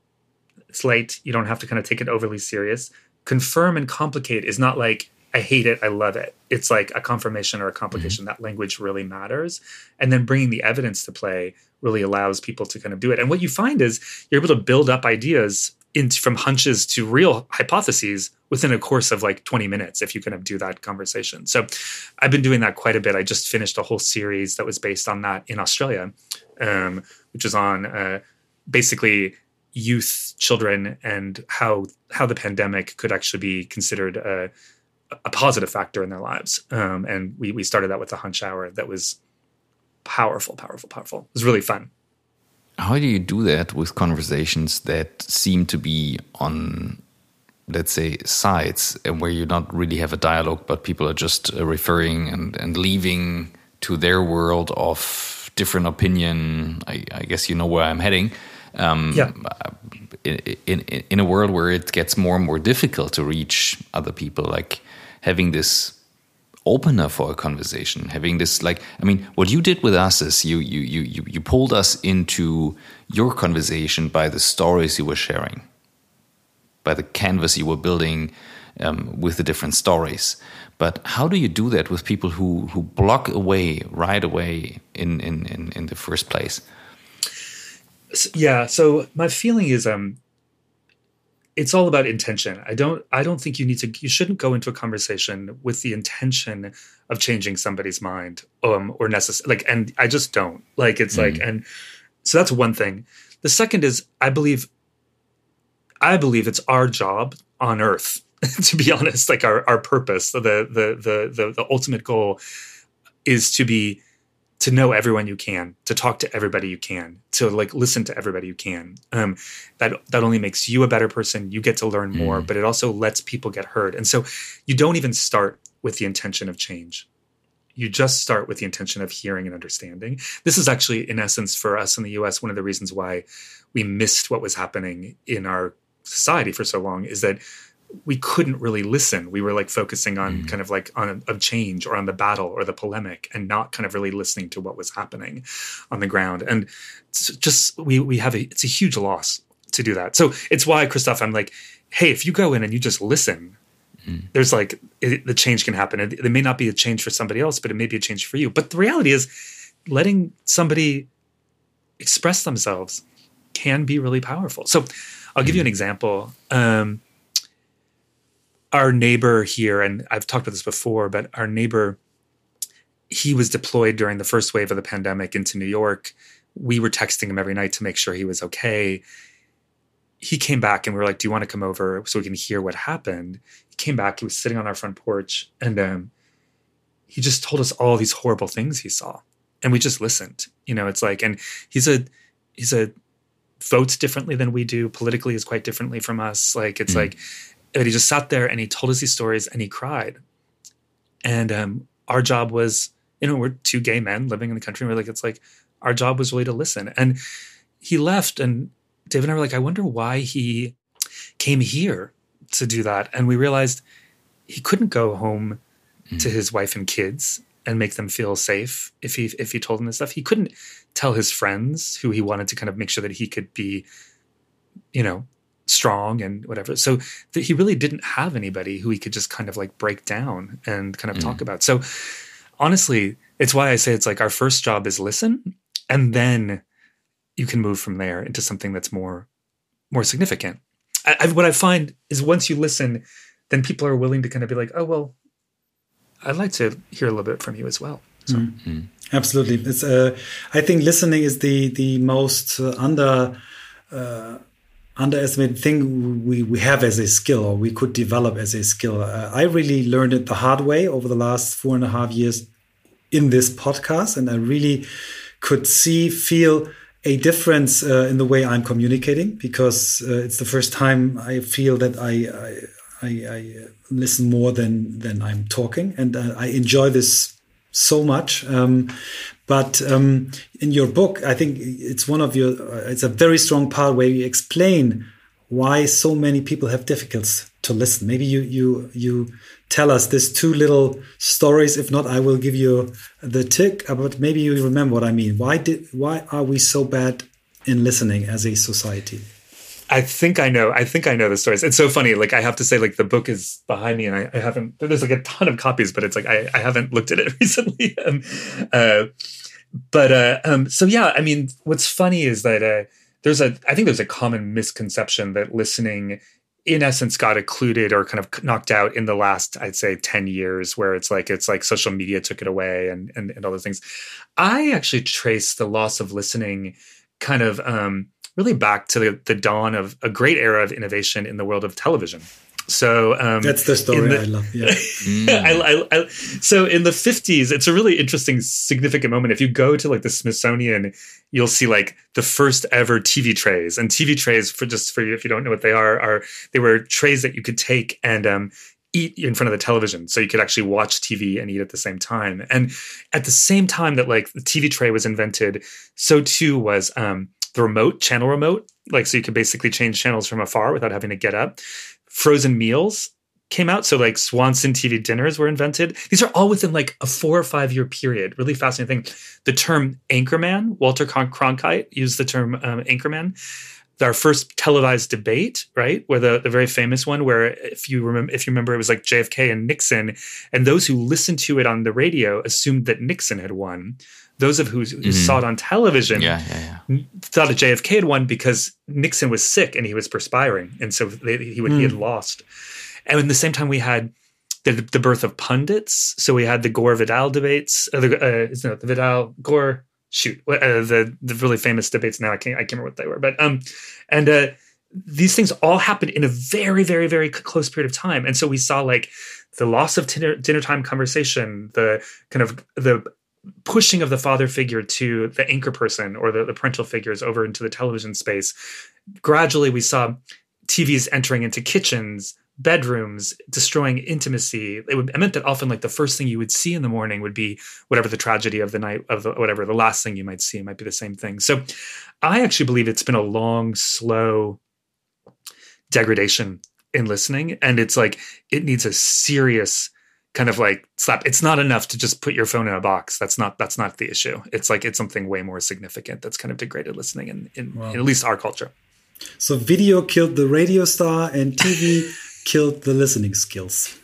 it's late, you don't have to kind of take it overly serious. Confirm and complicate is not like I hate it, I love it. It's like a confirmation or a complication. Mm-hmm. That language really matters. And then bringing the evidence to play really allows people to kind of do it. And what you find is you're able to build up ideas into from hunches to real hypotheses within a course of like 20 minutes if you kind of do that conversation. So I've been doing that quite a bit. I just finished a whole series that was based on that in Australia, um, which is on uh, basically youth, children, and how how the pandemic could actually be considered a, a positive factor in their lives. Um, and we we started that with a hunch hour that was powerful, powerful, powerful. It was really fun. How do you do that with conversations that seem to be on, let's say, sides and where you don't really have a dialogue, but people are just uh, referring and, and leaving to their world of different opinion. I, I guess you know where I'm heading. Um, yeah. In, in in a world where it gets more and more difficult to reach other people, like having this opener for a conversation, having this like I mean, what you did with us is you you you you you pulled us into your conversation by the stories you were sharing, by the canvas you were building um, with the different stories. But how do you do that with people who who block away right away in in in, in the first place? Yeah. So my feeling is um it's all about intention. I don't I don't think you need to you shouldn't go into a conversation with the intention of changing somebody's mind um or necessary like and I just don't. Like it's mm-hmm. like and so that's one thing. The second is I believe I believe it's our job on earth to be honest like our our purpose the the the the the ultimate goal is to be to know everyone you can, to talk to everybody you can, to like listen to everybody you can. Um, that that only makes you a better person. You get to learn more, mm. but it also lets people get heard. And so you don't even start with the intention of change. You just start with the intention of hearing and understanding. This is actually, in essence, for us in the U.S., one of the reasons why we missed what was happening in our society for so long is that we couldn't really listen. We were like focusing on mm. kind of like on a, change or on the battle or the polemic and not kind of really listening to what was happening on the ground. And just we we have a it's a huge loss to do that. So it's why Christoph, I'm like, hey, if you go in and you just listen, mm. there's like it, the change can happen. It, it may not be a change for somebody else, but it may be a change for you. But the reality is, letting somebody express themselves can be really powerful. So I'll give you an mm. example. Um, our neighbor here, and I've talked about this before, but our neighbor, he was deployed during the first wave of the pandemic into New York. We were texting him every night to make sure he was okay. He came back and we were like, Do you want to come over so we can hear what happened? He came back, he was sitting on our front porch, and um, he just told us all these horrible things he saw. And we just listened. You know, it's like, and he's a, he's a, votes differently than we do politically is quite differently from us like it's mm. like but he just sat there and he told us these stories and he cried. And um, our job was, you know, we're two gay men living in the country. And we're like, it's like our job was really to listen. And he left, and David and I were like, I wonder why he came here to do that. And we realized he couldn't go home mm. to his wife and kids and make them feel safe if he if he told them this stuff. He couldn't tell his friends who he wanted to kind of make sure that he could be, you know, strong and whatever. So th- he really didn't have anybody who he could just kind of like break down and kind of mm. talk about. So honestly, it's why I say it's like our first job is listen, and then you can move from there into something that's more more significant. I, I, what I find is once you listen, then people are willing to kind of be like, oh well, I'd like to hear a little bit from you as well. So. Mm-hmm. Absolutely, it's. Uh, I think listening is the the most uh, under. Uh, underestimated thing we, we have as a skill or we could develop as a skill. Uh, I really learned it the hard way over the last four and a half years in this podcast. And I really could see, feel a difference uh, in the way I'm communicating because uh, it's the first time I feel that I, I, I, I listen more than, than I'm talking. And uh, I enjoy this so much. Um, but um, in your book, I think it's one of your, uh, it's a very strong part where you explain why so many people have difficulties to listen. Maybe you you you tell us these two little stories. If not, I will give you the tick. Uh, but maybe you remember what I mean. Why did why are we so bad in listening as a society? I think I know. I think I know the stories. It's so funny. Like I have to say, like the book is behind me, and I, I haven't. There's like a ton of copies, but it's like I, I haven't looked at it recently. um, uh, but uh, um, so yeah, I mean, what's funny is that uh, there's a. I think there's a common misconception that listening, in essence, got occluded or kind of knocked out in the last, I'd say, ten years, where it's like it's like social media took it away and and, and all those things. I actually trace the loss of listening kind of. Um, really back to the, the dawn of a great era of innovation in the world of television. So um, that's the story the, I love. Yeah. mm. I, I, I, so in the 50s, it's a really interesting, significant moment. If you go to like the Smithsonian, you'll see like the first ever TV trays. And TV trays, for just for you, if you don't know what they are, are they were trays that you could take and um, eat in front of the television so you could actually watch tv and eat at the same time and at the same time that like the tv tray was invented so too was um, the remote channel remote like so you could basically change channels from afar without having to get up frozen meals came out so like swanson tv dinners were invented these are all within like a four or five year period really fascinating thing the term anchorman walter cronkite used the term um, anchorman our first televised debate, right? Where the, the very famous one, where if you remember, if you remember, it was like JFK and Nixon, and those who listened to it on the radio assumed that Nixon had won. Those of who, who mm-hmm. saw it on television yeah, yeah, yeah. thought that JFK had won because Nixon was sick and he was perspiring, and so they, he would, mm. he had lost. And at the same time, we had the, the birth of pundits. So we had the Gore Vidal debates, uh, the, uh, no, the Vidal Gore shoot uh, the the really famous debates now I can't I can't remember what they were but um and uh these things all happened in a very very very close period of time and so we saw like the loss of dinner, dinner time conversation the kind of the pushing of the father figure to the anchor person or the, the parental figures over into the television space gradually we saw tvs entering into kitchens bedrooms, destroying intimacy. It, would, it meant that often, like the first thing you would see in the morning would be whatever the tragedy of the night of the whatever the last thing you might see might be the same thing. So, I actually believe it's been a long, slow degradation in listening, and it's like it needs a serious kind of like slap. It's not enough to just put your phone in a box. That's not that's not the issue. It's like it's something way more significant that's kind of degraded listening in, in, wow. in at least our culture. So video killed the radio star and TV killed the listening skills.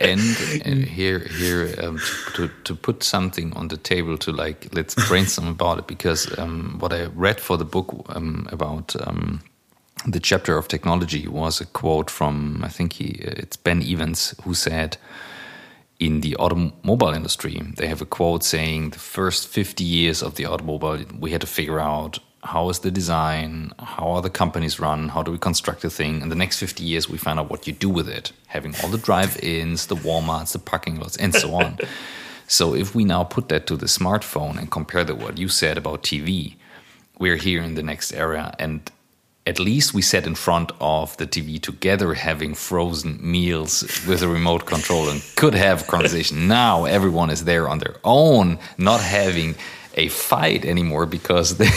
and, and, here, here um, to, to put something on the table to like let's brainstorm about it because um, what I read for the book um, about um, the chapter of technology was a quote from I think he it's Ben Evans who said in the automobile industry they have a quote saying the first 50 years of the automobile we had to figure out how is the design, how are the companies run, how do we construct the thing. In the next 50 years, we find out what you do with it, having all the drive-ins, the Walmarts, the parking lots, and so on. so if we now put that to the smartphone and compare to what you said about TV, we're here in the next era, and at least we sat in front of the TV together having frozen meals with a remote control and could have conversation. now everyone is there on their own, not having a fight anymore because they,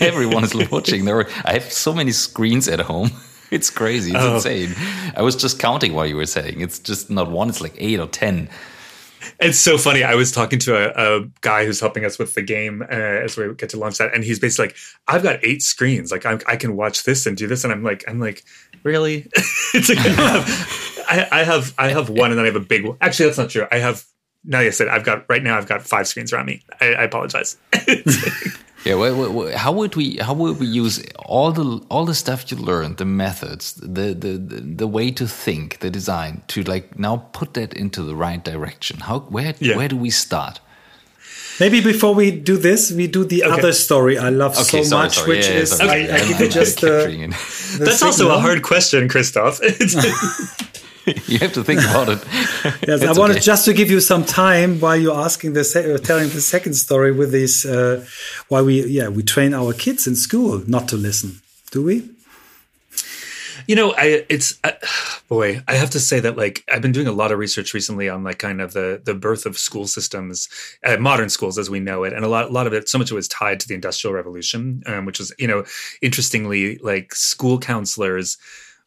everyone is watching. There, I have so many screens at home. It's crazy. It's oh. insane. I was just counting while you were saying. It's just not one. It's like eight or ten. It's so funny. I was talking to a, a guy who's helping us with the game uh, as we get to launch that, and he's basically like, "I've got eight screens. Like, I'm, i can watch this and do this." And I'm like, "I'm like, really?" it's like I have, I, I have, I have one, and then I have a big one. Actually, that's not true. I have now you said I've got right now I've got five screens around me. I, I apologize. yeah, wait, wait, wait, how would we how would we use all the all the stuff you learned, the methods, the, the the the way to think, the design, to like now put that into the right direction? How where yeah. where do we start? Maybe before we do this, we do the okay. other story I love okay, so sorry, much, sorry. which yeah, is I, I, give you just uh, the That's also a hard question, Christoph. you have to think about it. yes, I wanted okay. just to give you some time while you're asking the uh, telling the second story with this. Uh, why we yeah we train our kids in school not to listen, do we? You know, I it's uh, boy, I have to say that like I've been doing a lot of research recently on like kind of the the birth of school systems, uh, modern schools as we know it, and a lot a lot of it, so much of it was tied to the Industrial Revolution, um, which was you know interestingly like school counselors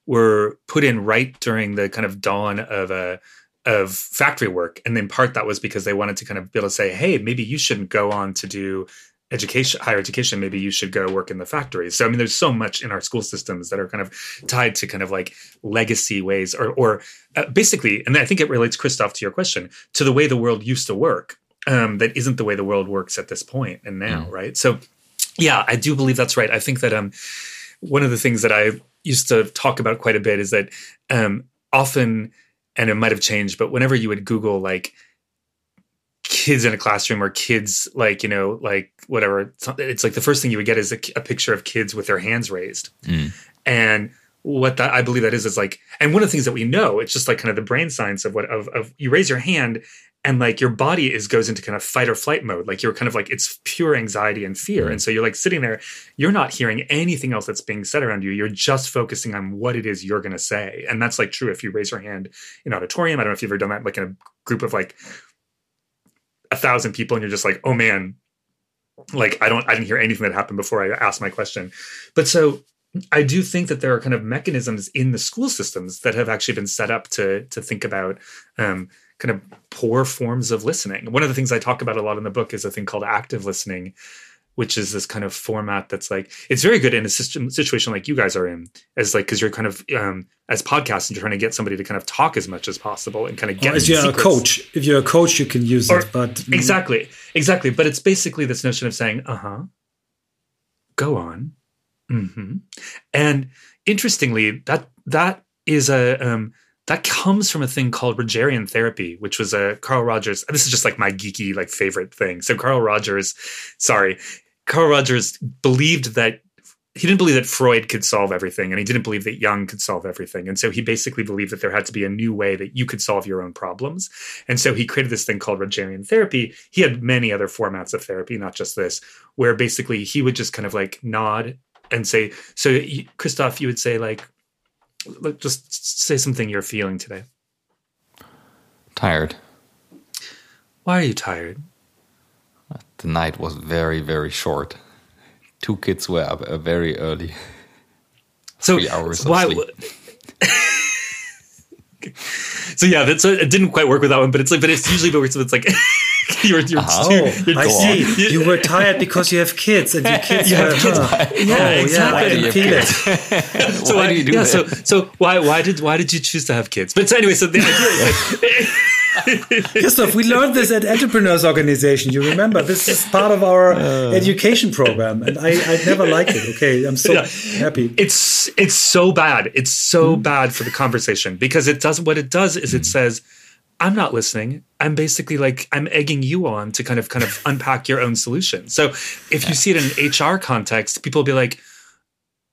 were put in right during the kind of dawn of a of factory work. And in part that was because they wanted to kind of be able to say hey maybe you shouldn't go on to do education higher education. Maybe you should go work in the factories so i mean there's so much in our school systems that are kind of tied to kind of like legacy ways or or uh, basically and i think it relates christoph to your question to the way the world used to work um, that isn't the way the world works at this point and now mm. right? So yeah i do believe that's right. I think that um one of the things that i used to talk about quite a bit is that um, often, and it might have changed, but whenever you would Google like kids in a classroom or kids like you know like whatever, it's like the first thing you would get is a, a picture of kids with their hands raised, mm. and what that I believe that is is like, and one of the things that we know, it's just like kind of the brain science of what of, of you raise your hand and like your body is goes into kind of fight or flight mode. Like you're kind of like it's pure anxiety and fear, mm-hmm. and so you're like sitting there, you're not hearing anything else that's being said around you. You're just focusing on what it is you're going to say, and that's like true if you raise your hand in auditorium. I don't know if you've ever done that, like in a group of like a thousand people, and you're just like, oh man, like I don't I didn't hear anything that happened before I asked my question, but so I do think that there are kind of mechanisms in the school systems that have actually been set up to to think about um, kind of poor forms of listening. One of the things I talk about a lot in the book is a thing called active listening, which is this kind of format that's like it's very good in a system, situation like you guys are in, as like because you're kind of um, as podcasts and you're trying to get somebody to kind of talk as much as possible and kind of get. Or as you're secrets. a coach, if you're a coach, you can use or, it. But exactly, exactly. But it's basically this notion of saying, "Uh huh, go on." Mm-hmm. And interestingly, that that is a um, that comes from a thing called Rogerian therapy, which was a Carl Rogers. This is just like my geeky like favorite thing. So Carl Rogers, sorry, Carl Rogers believed that he didn't believe that Freud could solve everything, and he didn't believe that Jung could solve everything. And so he basically believed that there had to be a new way that you could solve your own problems. And so he created this thing called Rogerian therapy. He had many other formats of therapy, not just this, where basically he would just kind of like nod and say, so Christoph, you would say like, just say something you're feeling today. Tired. Why are you tired? The night was very, very short. Two kids were up uh, very early. So Three hours why, of sleep. so yeah, that's it didn't quite work with that one, but it's like, but it's usually works. It's like you're, you're, oh, you're, I see. You were tired because you have kids, and your kids you were. Kids. Huh. Yeah, oh, exactly. Yeah, I feel it. so why, why, do you do yeah, that? So so why why did why did you choose to have kids? But so anyway, so the idea is like. Christoph, we learned this at Entrepreneurs Organization. You remember this is part of our uh, education program, and I, I never liked it. Okay, I'm so yeah. happy. It's it's so bad. It's so mm. bad for the conversation because it does what it does is it hmm. says, "I'm not listening. I'm basically like I'm egging you on to kind of kind of unpack your own solution." So if you see it in an HR context, people will be like.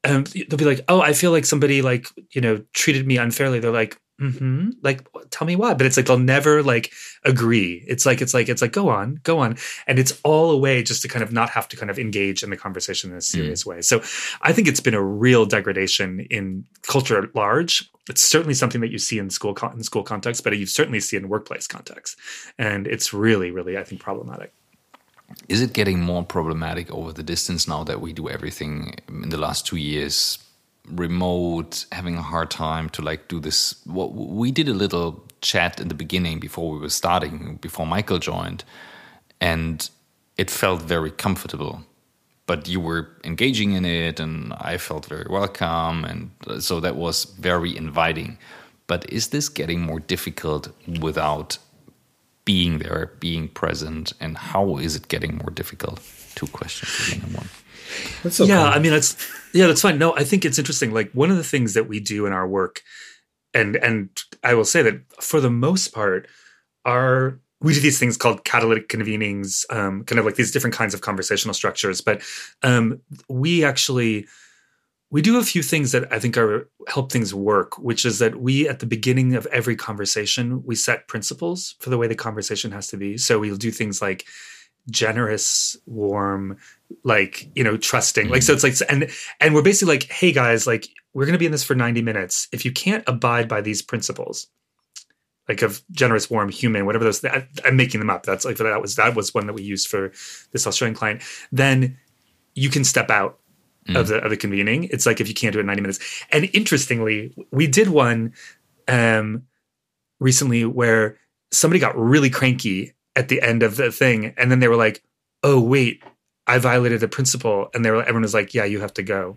Um, they'll be like, "Oh, I feel like somebody like you know treated me unfairly." They're like, mm-hmm. like tell me why but it's like they'll never like agree. It's like it's like it's like go on go on. And it's all a way just to kind of not have to kind of engage in the conversation in a serious mm. way. So i think it's been a real degradation in culture at large. It's certainly something that you see in school in school context but you certainly see in workplace context. And it's really really i think problematic. Is it getting more problematic over the distance now that we do everything in the last two years remote, having a hard time to like do this. What we did a little chat in the beginning before we were starting, before Michael joined, and it felt very comfortable. But you were engaging in it, and I felt very welcome, and uh, so that was very inviting. But is this getting more difficult without being there, being present, and how is it getting more difficult? Two questions in one. That's okay. Yeah, I mean that's yeah, that's fine. No, I think it's interesting. Like one of the things that we do in our work, and and I will say that for the most part, our we do these things called catalytic convenings, um, kind of like these different kinds of conversational structures. But um, we actually we do a few things that I think are help things work, which is that we at the beginning of every conversation we set principles for the way the conversation has to be. So we'll do things like generous, warm, like you know trusting. Like so it's like and and we're basically like hey guys like we're going to be in this for 90 minutes. If you can't abide by these principles like of generous warm human whatever those I, i'm making them up. That's like that was that was one that we used for this australian client. Then you can step out mm. of the of the convening. It's like if you can't do it in 90 minutes. And interestingly we did one um recently where somebody got really cranky at the end of the thing and then they were like oh wait I violated a principle, and they were everyone was like, "Yeah, you have to go."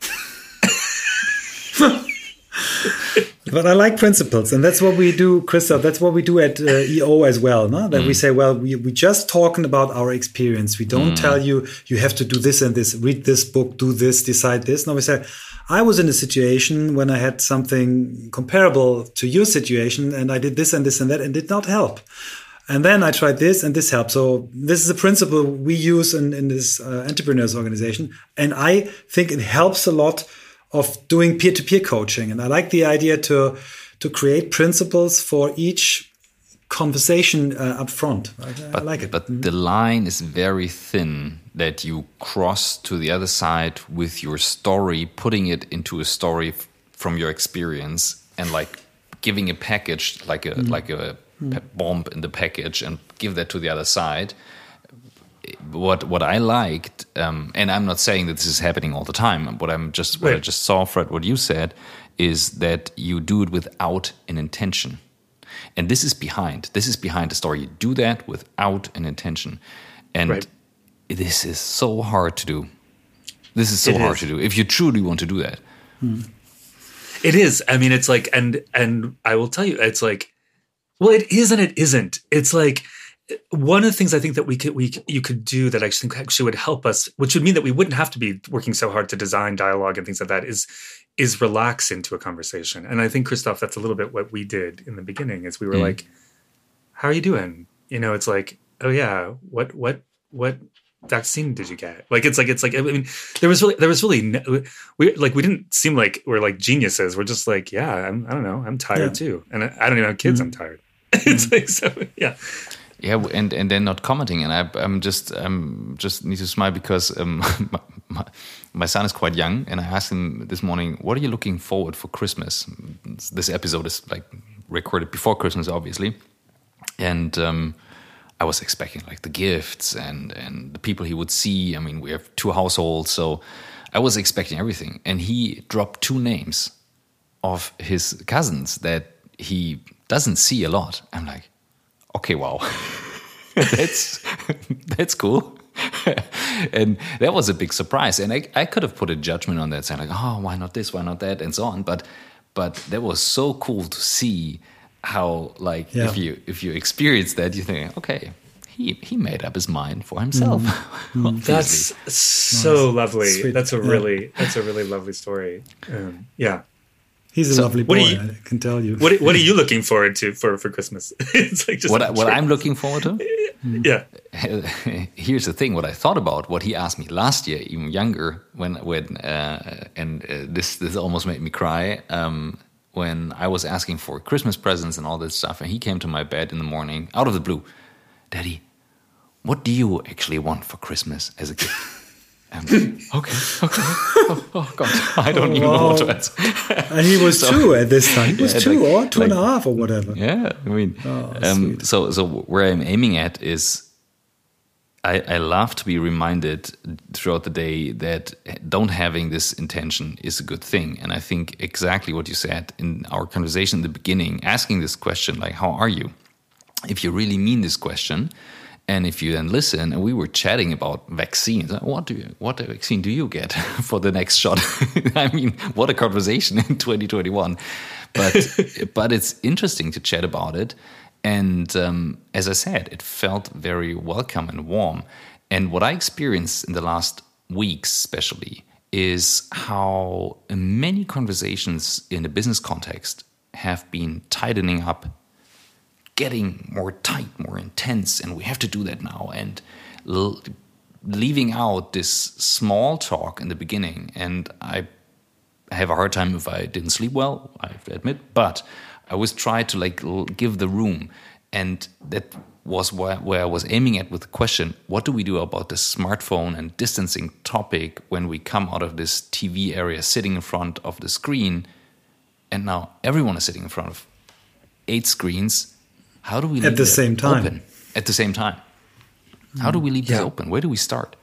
but I like principles, and that's what we do, Christoph. That's what we do at uh, EO as well. No? That mm. we say, well, we we just talking about our experience. We don't mm. tell you you have to do this and this, read this book, do this, decide this. No, we say, I was in a situation when I had something comparable to your situation, and I did this and this and that, and did not help. And then I tried this and this helped. So this is a principle we use in, in this uh, entrepreneurs organization. And I think it helps a lot of doing peer-to-peer coaching. And I like the idea to to create principles for each conversation uh, up front. I, but, I like it. But the line is very thin that you cross to the other side with your story, putting it into a story from your experience, and like giving a package like a mm. like a mm. Bomb in the package and give that to the other side what what I liked, um, and I'm not saying that this is happening all the time. What I'm just what right. I just saw, Fred, what you said is that you do it without an intention, and this is behind. This is behind the story. You do that without an intention, and right. this is so hard to do. This is so it hard is. to do if you truly want to do that. Hmm. It is. I mean, it's like, and and I will tell you, it's like, well, it is and it isn't. It's like one of the things I think that we could we you could do that I think actually would help us, which would mean that we wouldn't have to be working so hard to design dialogue and things like that, is is relax into a conversation. And I think Christoph, that's a little bit what we did in the beginning. Is we were mm. like, "How are you doing?" You know, it's like, "Oh yeah, what what what vaccine did you get?" Like it's like it's like I mean, there was really there was really no, we like we didn't seem like we're like geniuses. We're just like, yeah, I'm I don't know, I'm tired yeah. too, and I, I, don't even have kids. Mm. I'm tired. it's mm. like so yeah. Yeah and and then not commenting and I, i'm just i'm just need to smile because um, my, my, my, son is quite young and i asked him this morning what are you looking forward for christmas? This episode is like recorded before christmas obviously. And um, i was expecting like the gifts and and the people he would see. I mean we have two households so i was expecting everything. And he dropped two names of his cousins that he doesn't see a lot i'm like okay, wow, that's that's cool. and that was a big surprise. And I, I could have put a judgment on that, saying like, oh, why not this, why not that, and so on. But but that was so cool to see how like yeah. if you if you experience that, you think, okay, he he made up his mind for himself. Mm. that's so nice. lovely. Sweet. That's a yeah. really that's a really lovely story. Um, yeah. He's a so lovely boy. You, I can tell you. What What are you looking forward to for for Christmas? it's like just what, what I'm looking forward to. Yeah. Here's the thing: what I thought about what he asked me last year, even younger, when when uh, and uh, this this almost made me cry. Um, when I was asking for Christmas presents and all this stuff, and he came to my bed in the morning out of the blue, Daddy, what do you actually want for Christmas as a gift? Um, okay, okay. Oh, oh, God, I don't oh, even know what to answer. and he was so, two at this time. He was yeah, two like, or two like, and a half or whatever. Yeah, I mean, oh, um, so so where I'm aiming at is, I, I love to be reminded throughout the day that don't having this intention is a good thing, and I think exactly what you said in our conversation in the beginning, asking this question like, "How are you?" If you really mean this question and if you then listen, and we were chatting about vaccines. What do you, what vaccine do you get for the next shot? I mean, what a conversation in 2021. But but it's interesting to chat about it. And um, as I said, it felt very welcome and warm. And what I experienced in the last weeks, especially, is how many conversations in a business context have been tightening up getting more tight, more intense, and we have to do that now. And leaving out this small talk in the beginning, and I have a hard time if I didn't sleep well. I have to admit, but I always try to like give the room, and that was where I was aiming at with the question: What do we do about the smartphone and distancing topic when we come out of this TV area, sitting in front of the screen, and now everyone is sitting in front of eight screens how do we at the same time? Open at the same time. How do we leave yeah. this open? Where do we start?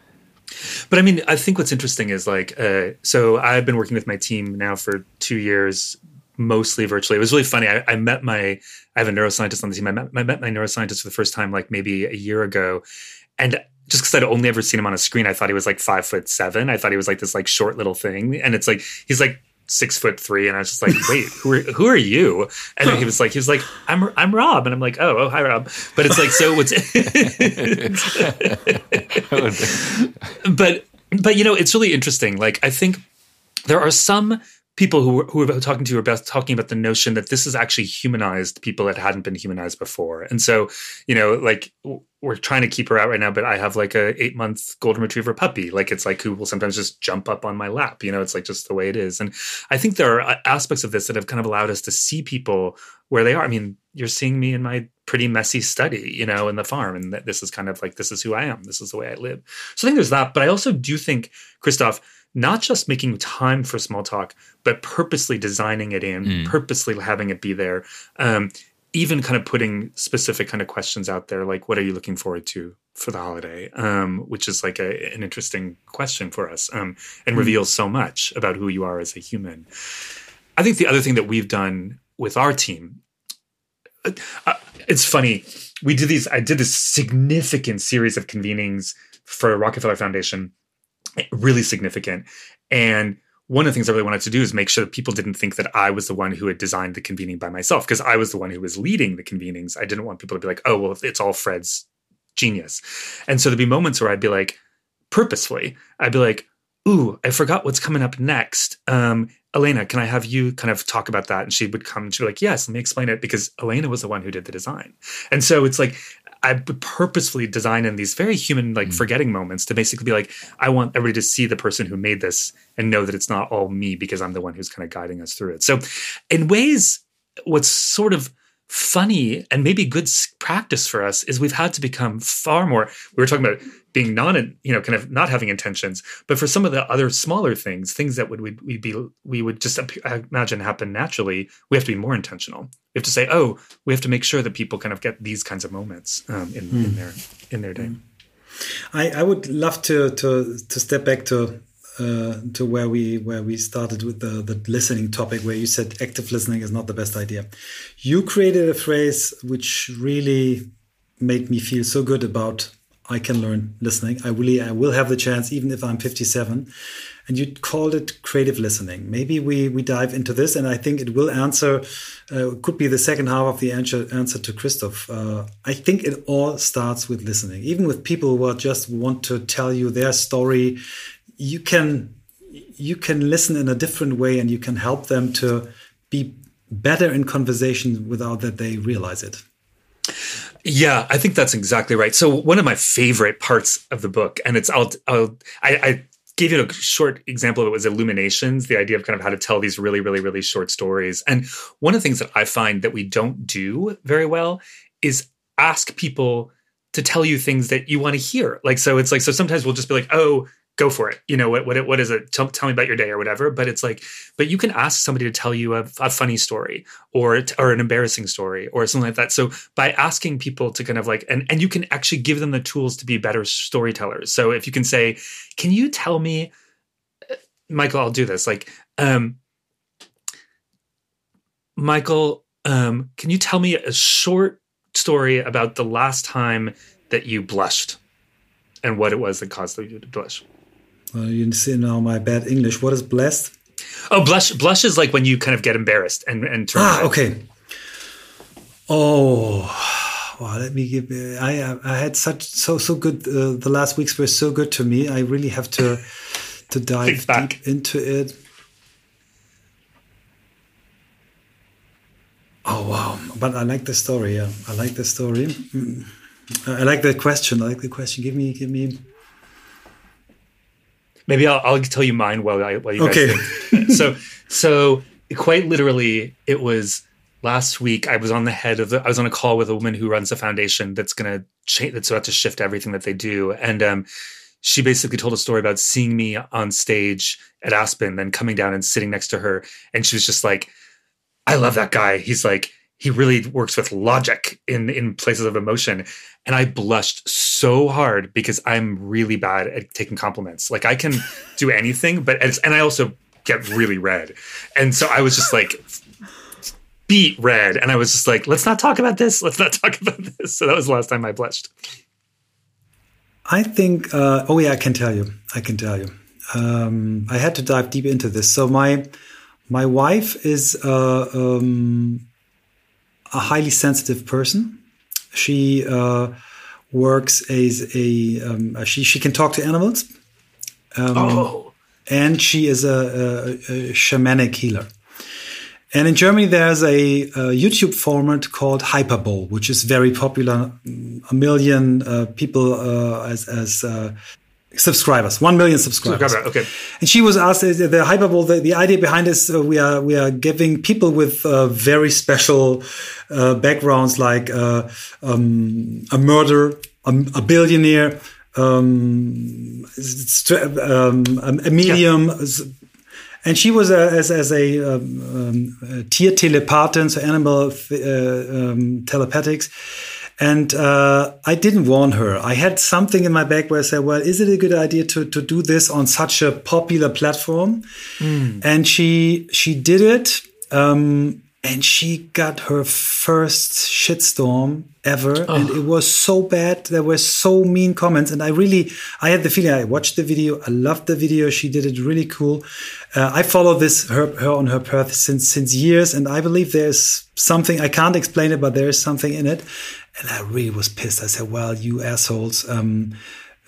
But I mean, I think what's interesting is like, uh, so I've been working with my team now for two years, mostly virtually. It was really funny. I, I met my, I have a neuroscientist on the team. I met, I met my neuroscientist for the first time like maybe a year ago, and just because I'd only ever seen him on a screen, I thought he was like five foot seven. I thought he was like this like short little thing, and it's like he's like six foot three, and I was just like, "Wait, who are who are you?" And then he was like, "He was like, I'm I'm Rob," and I'm like, "Oh, oh, hi, Rob." But it's like, so what's? but but you know, it's really interesting. Like, I think there are some people who who are talking to you about talking about the notion that this is actually humanized people that hadn't been humanized before, and so you know, like we're trying to keep her out right now, but I have like a eight month golden retriever puppy. Like it's like who will sometimes just jump up on my lap. You know, it's like just the way it is. And I think there are uh, aspects of this that have kind of allowed us to see people where they are. I mean, you're seeing me in my pretty messy study, you know, in the farm, and that this is kind of like this is who I am. This is the way I live. So I think there's that. But I also do think, Christoph, not just making time for small talk, but purposely designing it in, mm. purposely having it be there. Um, even kind of putting specific kind of questions out there, like what are you looking forward to for the holiday, um, which is like a, an interesting question for us um, and mm. reveals so much about who you are as a human. I think the other thing that we've done with our team, uh, uh, it's funny. We did these. I did this significant series of convenings for Rockefeller Foundation, really significant, and one of the things I really wanted to do is make sure that people didn't think that I was the one who had designed the convening by myself because I was the one who was leading the convenings. I didn't want people to be like, oh, well, it's all Fred's genius. And so there'd be moments where I'd be like, purposefully, I'd be like, ooh, I forgot what's coming up next. Um, Elena, can I have you kind of talk about that? And she would come and she'd be like, yes, let me explain it because Elena was the one who did the design. And so it's like, I purposefully design in these very human, like mm. forgetting moments to basically be like, I want everybody to see the person who made this and know that it's not all me because I'm the one who's kind of guiding us through it. So, in ways, what's sort of funny and maybe good practice for us is we've had to become far more we were talking about being non you know kind of not having intentions but for some of the other smaller things things that would we would be we would just imagine happen naturally we have to be more intentional we have to say oh we have to make sure that people kind of get these kinds of moments um, in, mm. in hmm. their in their day I, I would love to to to step back to uh, to where we where we started with the the listening topic, where you said active listening is not the best idea. You created a phrase which really made me feel so good about I can learn listening. I really I will have the chance, even if I'm 57. And you called it creative listening. Maybe we we dive into this, and I think it will answer. Uh, could be the second half of the answer answer to Christoph. Uh, I think it all starts with listening. Even with people who just want to tell you their story you can you can listen in a different way and you can help them to be better in conversation without that they realize it yeah i think that's exactly right. So one of my favorite parts of the book and it's i'll, I'll I, I gave you a short example of it was illuminations the idea of kind of how to tell these really really really short stories. And one of the things that i find that we don't do very well is ask people to tell you things that you want to hear. Like so it's like so sometimes we'll just be like oh go for it. You know, what, what, what is it? Tell, tell, me about your day or whatever. But it's like, but you can ask somebody to tell you a, a, funny story or, or an embarrassing story or something like that. So by asking people to kind of like, and, and you can actually give them the tools to be better storytellers. So if you can say, can you tell me, uh, Michael, I'll do this. Like, um, Michael, um, can you tell me a short story about the last time that you blushed and what it was that caused you to blush? Well, you see now my bad English. What is blessed? Oh, blush. Blush is like when you kind of get embarrassed and and turn. Ah, okay. Oh, well, let me give. I I had such so so good. Uh, the last weeks were so good to me. I really have to to dive deep into it. Oh wow! But I like the story. Yeah, I like the story. Mm. I like the question. I like the question. Give me, give me maybe I'll, I'll tell you mine while, I, while you okay. guys think. so, so quite literally, it was last week. I was on the head of the. I was on a call with a woman who runs a foundation that's going to change. That's about to shift everything that they do, and um, she basically told a story about seeing me on stage at Aspen, then coming down and sitting next to her, and she was just like, "I love that guy. He's like." He really works with logic in in places of emotion. And i blushed so hard because i'm really bad at taking compliments. Like i can do anything but and i also get really red. And so i was just like beet red. And i was just like let's not talk about this. Let's not talk about this. So that was the last time i blushed. I think uh, oh yeah i can tell you. I can tell you. Um, i had to dive deep into this. So my my wife is uh, um, a highly sensitive person. She uh, works as a um, she she can talk to animals. Um, oh. And she is a, a, a, shamanic healer. And in Germany, there's a, a, YouTube format called Hyperbowl, which is very popular. A million uh, people uh, as, as uh, subscribers, one million subscribers. Okay. And she was asked the, the Hyperbowl. The, the idea behind this, uh, we are we are giving people with uh, very special uh, backgrounds, like um, a murder, a, a billionaire. Um, um, a medium, yeah and she was a, as, as a, um, um, Tiertelepathin, so animal uh, um, telepathics. And uh, I didn't warn her. I had something in my back where I said, well, is it a good idea to, to do this on such a popular platform? Mm. And she she did it. Um, and she got her first shitstorm ever oh. and it was so bad there were so mean comments and i really i had the feeling i watched the video i loved the video she did it really cool uh, i follow this her, her on her path since since years and i believe there's something i can't explain it but there is something in it and i really was pissed i said well you assholes um,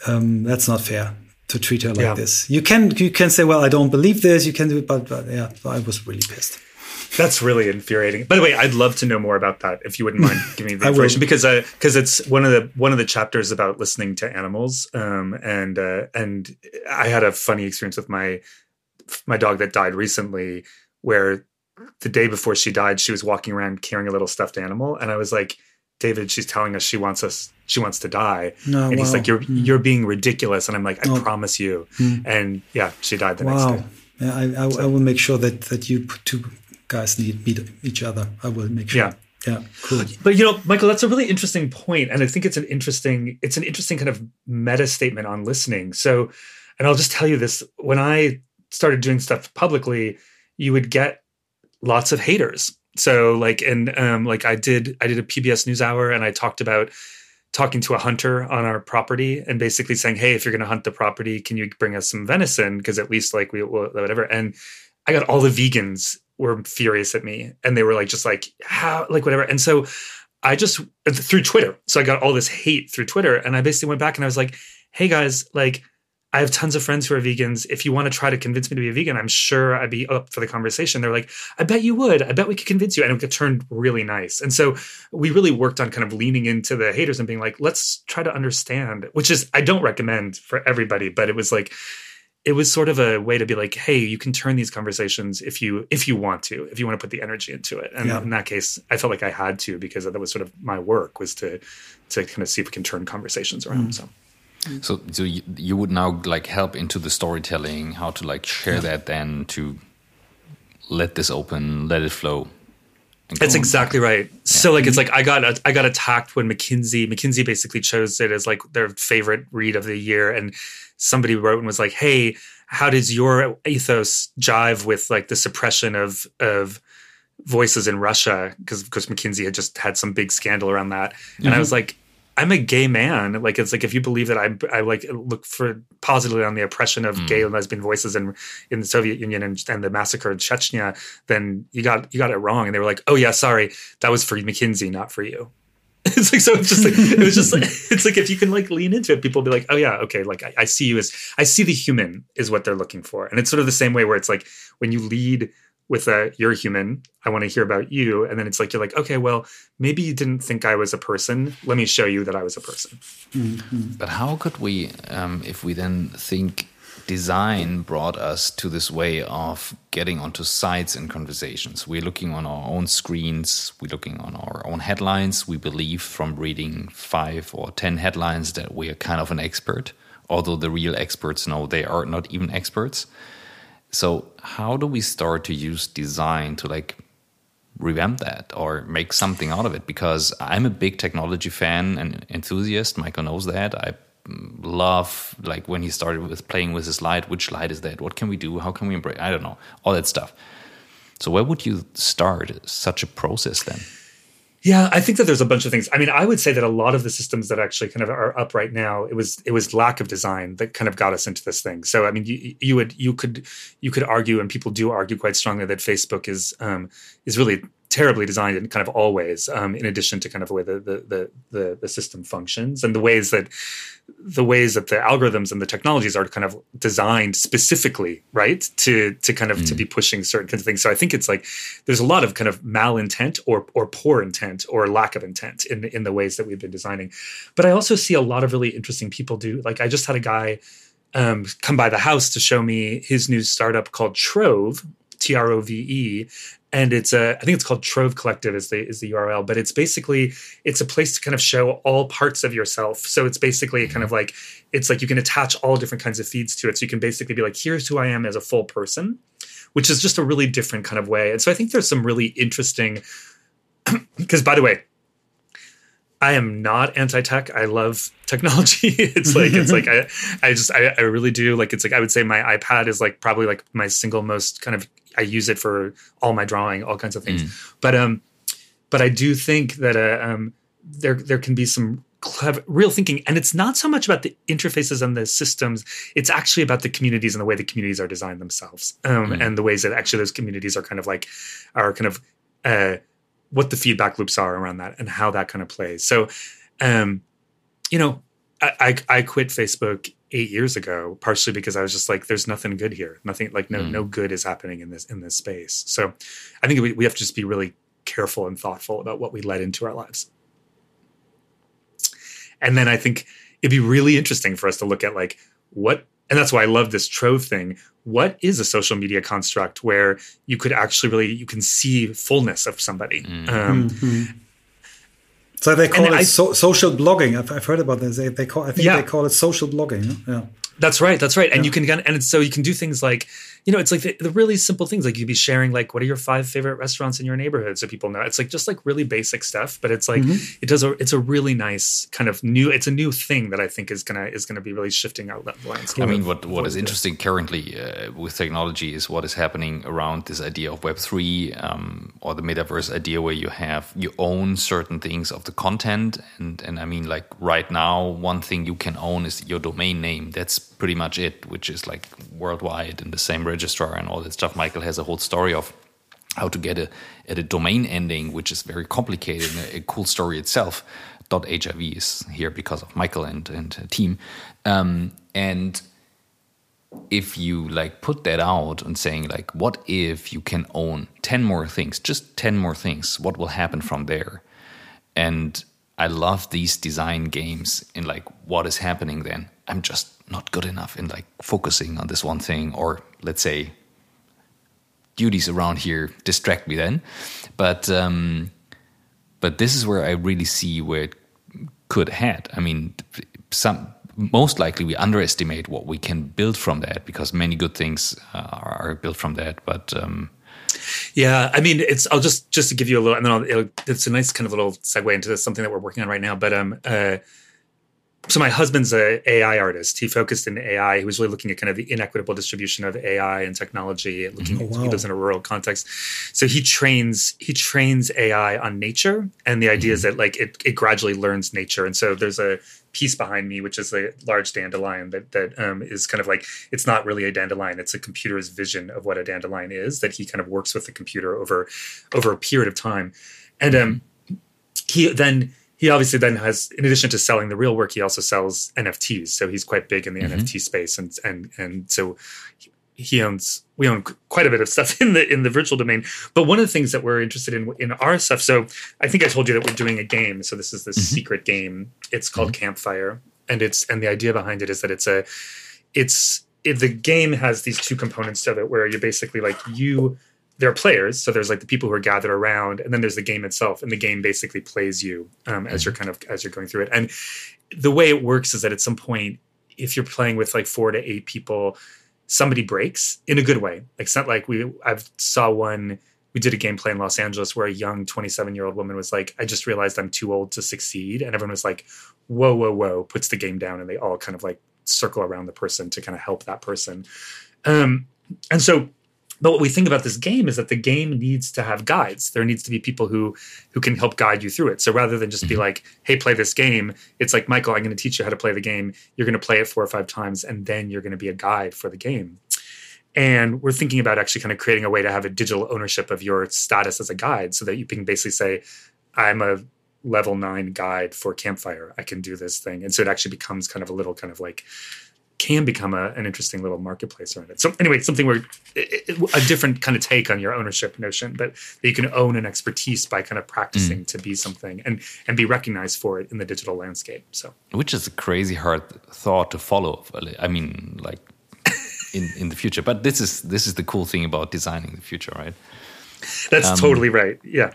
um, that's not fair to treat her like yeah. this you can you can say well i don't believe this you can do it but, but yeah i was really pissed that's really infuriating. By the way, I'd love to know more about that if you wouldn't mind giving me the information because because uh, it's one of the one of the chapters about listening to animals. Um, and uh, and I had a funny experience with my my dog that died recently, where the day before she died, she was walking around carrying a little stuffed animal, and I was like, David, she's telling us she wants us she wants to die. No, and wow. he's like, You're mm. you're being ridiculous. And I'm like, I oh. promise you. Mm. And yeah, she died the wow. next day. Yeah, I, I, so. I, will make sure that that you two guys need meet each other. I will make sure. Yeah. Yeah, cool. But you know, Michael, that's a really interesting point, and I think it's an interesting it's an interesting kind of meta statement on listening. So, and I'll just tell you this: when I started doing stuff publicly, you would get lots of haters. So, like, and um, like I did, I did a PBS NewsHour, and I talked about talking to a hunter on our property and basically saying, "Hey, if you're going to hunt the property, can you bring us some venison? Because at least like we will whatever." And I got all the vegans were furious at me and they were like just like how like whatever and so i just through twitter so i got all this hate through twitter and i basically went back and i was like hey guys like i have tons of friends who are vegans if you want to try to convince me to be a vegan i'm sure i'd be up for the conversation they're like i bet you would i bet we could convince you and it turned really nice and so we really worked on kind of leaning into the haters and being like let's try to understand which is i don't recommend for everybody but it was like it was sort of a way to be like, hey, you can turn these conversations if you if you want to, if you want to put the energy into it. And yeah. in that case, I felt like I had to because that was sort of my work was to to kind of see if we can turn conversations around. Mm. So. So, so you, you, would now like help into the storytelling, how to like share yeah. that then to let this open, let it flow. That's exactly right. Yeah. So like it's like I got I got attacked when McKinsey McKinsey basically chose it as like their favorite read of the year and somebody wrote and was like, "Hey, how does your ethos jive with like the suppression of of voices in Russia?" Because of course McKinsey had just had some big scandal around that, and mm-hmm. I was like, "I'm a gay man. Like it's like if you believe that I I like look for positively on the oppression of mm. gay and lesbian voices in in the Soviet Union and, and the massacre in Chechnya, then you got you got it wrong." And they were like, "Oh yeah, sorry, that was for McKinsey, not for you." it's like so it's just like it was just like it's like if you can like lean into it people will be like oh yeah okay like I, I, see you as i see the human is what they're looking for and it's sort of the same way where it's like when you lead with a you're human i want to hear about you and then it's like you're like okay well maybe you didn't think i was a person let me show you that i was a person mm-hmm. but how could we um, if we then think design brought us to this way of getting onto sites and conversations. We're looking on our own screens, we're looking on our own headlines. We believe from reading five or 10 headlines that we are kind of an expert, although the real experts know they are not even experts. So, how do we start to use design to like revamp that or make something out of it? Because I'm a big technology fan and enthusiast. Michael knows that. I love like when he started with playing with his light which light is that what can we do how can we embrace i don't know all that stuff so where would you start such a process then yeah i think that there's a bunch of things. I mean i would say that a lot of the systems that actually kind of are up right now it was it was lack of design that kind of got us into this thing. So i mean you, you would you could you could argue and people do argue quite strongly that facebook is um is really terribly designed in kind of all ways. Um, in addition to kind of the way the, the the the system functions and the ways that the ways that the algorithms and the technologies are kind of designed specifically, right, to to kind of mm. to be pushing certain kinds of things. So I think it's like there's a lot of kind of malintent or or poor intent or lack of intent in in the ways that we've been designing. But I also see a lot of really interesting people do. Like I just had a guy um, come by the house to show me his new startup called Trove, T R O V E, and it's a I think it's called Trove Collective is the is the URL, but it's basically it's a place to kind of show all parts of yourself. So it's basically kind of mm-hmm. like it's like you can attach all different kinds of feeds to it. So you can basically be like, here's who I am as a full person, which is just a really different kind of way. And so I think there's some really interesting because by the way, I am not anti-tech. I love technology. it's like it's like I I just I, I really do like it's like I would say my iPad is like probably like my single most kind of I use it for all my drawing, all kinds of things. Mm. But um but I do think that uh, um there there can be some clever real thinking and it's not so much about the interfaces and the systems it's actually about the communities and the way the communities are designed themselves um, mm. and the ways that actually those communities are kind of like are kind of uh, what the feedback loops are around that and how that kind of plays. So, um, you know, I, I, I quit Facebook eight years ago, partially because I was just like, there's nothing good here. Nothing like no, mm. no good is happening in this, in this space. So I think we, we have to just be really careful and thoughtful about what we let into our lives. And then I think it'd be really interesting for us to look at like what and that's why I love this Trove thing. What is a social media construct where you could actually really you can see fullness of somebody? Mm. Um, mm-hmm. So they call it I, so, social blogging. I've, I've, heard about this. They, they call I think yeah. they call it social blogging. Yeah. That's right. That's right. And yeah. you can and so you can do things like you know, it's like the, the, really simple things like you'd be sharing like what are your five favorite restaurants in your neighborhood so people know. It's like just like really basic stuff, but it's like mm-hmm. it does a it's a really nice kind of new it's a new thing that I think is gonna is gonna be really shifting out that landscape. I mean, what what is interesting currently uh, with technology is what is happening around this idea of Web three um, or the metaverse idea where you have you own certain things of the content and and I mean like right now one thing you can own is your domain name. That's pretty much it, which is like worldwide in the same registrar and all that stuff. Michael has a whole story of how to get a at a domain ending, which is very complicated and a, a cool story itself. .hiv is here because of Michael and and team, um, and if you like put that out and saying like, what if you can own ten more things, just ten more things? What will happen from there? And I love these design games in like what is happening then. I'm just not good enough in like focusing on this one thing or let's say duties around here distract me then but um but this is where i really see where it could head i mean some most likely we underestimate what we can build from that because many good things uh, are built from that but um yeah, I mean, it's. I'll just just to give you a little, and then I'll, it's a nice kind of little segue into this, something that we're working on right now. But um, uh, so my husband's a AI artist. He focused in AI. He was really looking at kind of the inequitable distribution of AI and technology. Looking, oh, wow. he lives in a rural context, so he trains he trains AI on nature. And the idea mm-hmm. is that like it it gradually learns nature. And so there's a piece behind me, which is a large dandelion that that um, is kind of like it's not really a dandelion; it's a computer's vision of what a dandelion is. That he kind of works with the computer over over a period of time, and um, he then he obviously then has, in addition to selling the real work, he also sells NFTs. So he's quite big in the mm-hmm. NFT space, and and and so he owns we own quite a bit of stuff in the in the virtual domain. But one of the things that we're interested in in our stuff. So I think I told you that we're doing a game. So this is this mm-hmm. secret game. It's called mm-hmm. Campfire, and it's and the idea behind it is that it's a it's it, the game has these two components to it where you're basically like you there are players so there's like the people who are gathered around and then there's the game itself and the game basically plays you um, as you're mm-hmm. kind of as you're going through it. And the way it works is that at some point if you're playing with like four to eight people somebody breaks in a good way. Like it's not like we i've saw one we did a gameplay in los angeles where a young 27 year old woman was like i just realized i'm too old to succeed and everyone was like whoa whoa whoa puts the game down and they all kind of like circle around the person to kind of help that person. Um, and so but what we think about this game is that the game needs to have guides. There needs to be people who who can help guide you through it. So rather than just mm-hmm. be like, "Hey, play this game," it's like, "Michael, I'm going to teach you how to play the game. You're going to play it four or five times, and then you're going to be a guide for the game." And we're thinking about actually kind of creating a way to have a digital ownership of your status as a guide so that you can basically say, I'm a level nine guide for Campfire. I can do this thing. And so it actually becomes kind of a little kind of like can become a, an interesting little marketplace around it. So anyway, something where a different kind of take on your ownership notion, but that you can own an expertise by kind of practicing mm. to be something and and be recognized for it in the digital landscape. So, which is a crazy hard thought to follow. I mean, like in in the future, but this is this is the cool thing about designing the future, right? That's um, totally right. Yeah.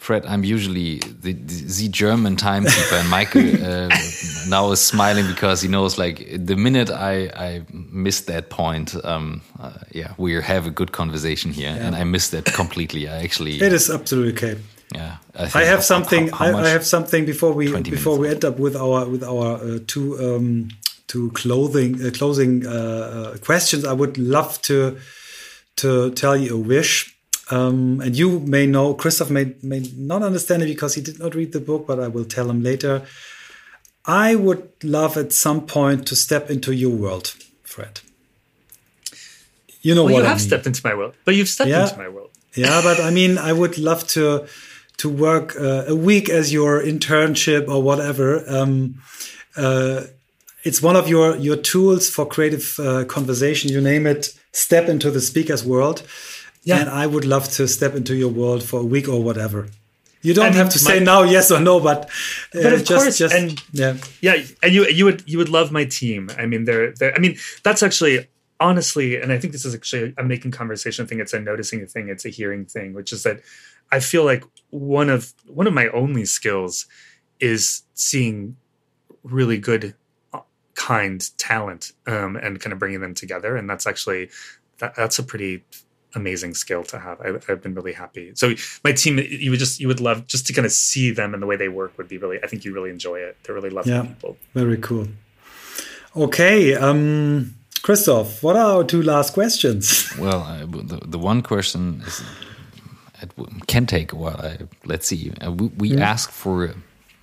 Fred, I'm usually the, the German timekeeper, and Michael uh, now is smiling because he knows like the minute I I missed that point, um, uh, yeah, we have a good conversation here, yeah. and I missed that completely. I actually it is absolutely okay. Yeah, I, I have something. How, how I, I, have something before we before we end up with our with our uh, two um, two clothing uh, closing uh, uh, questions. I would love to to tell you a wish um, and you may know, Christoph may, may not understand it because he did not read the book, but I will tell him later. I would love at some point to step into your world, Fred. You know well, what you have I mean. stepped into my world, but you've stepped yeah. into my world. yeah, but I mean, I would love to to work uh, a week as your internship or whatever. Um, uh, it's one of your your tools for creative uh, conversation. You name it. Step into the speaker's world. Yeah. And I would love to step into your world for a week or whatever. You don't have to my, say now yes or no, but, uh, but of just, course, just, and yeah, yeah, and you you would you would love my team. I mean, they're, they're I mean, that's actually honestly, and I think this is actually a making conversation thing. It's a noticing thing. It's a hearing thing, which is that I feel like one of one of my only skills is seeing really good, uh, kind talent um, and kind of bringing them together, and that's actually that, that's a pretty amazing skill to have. I, have been really happy. So my team, you would just you would love just to kind of see them and the way they work would be really. I think you really enjoy it. They're really lovely yeah, people. Very cool. Okay, um, Christoph, what are our two last questions? Well, uh, the, the one question is it can take a while. I, let's see. Uh, we, we mm. ask for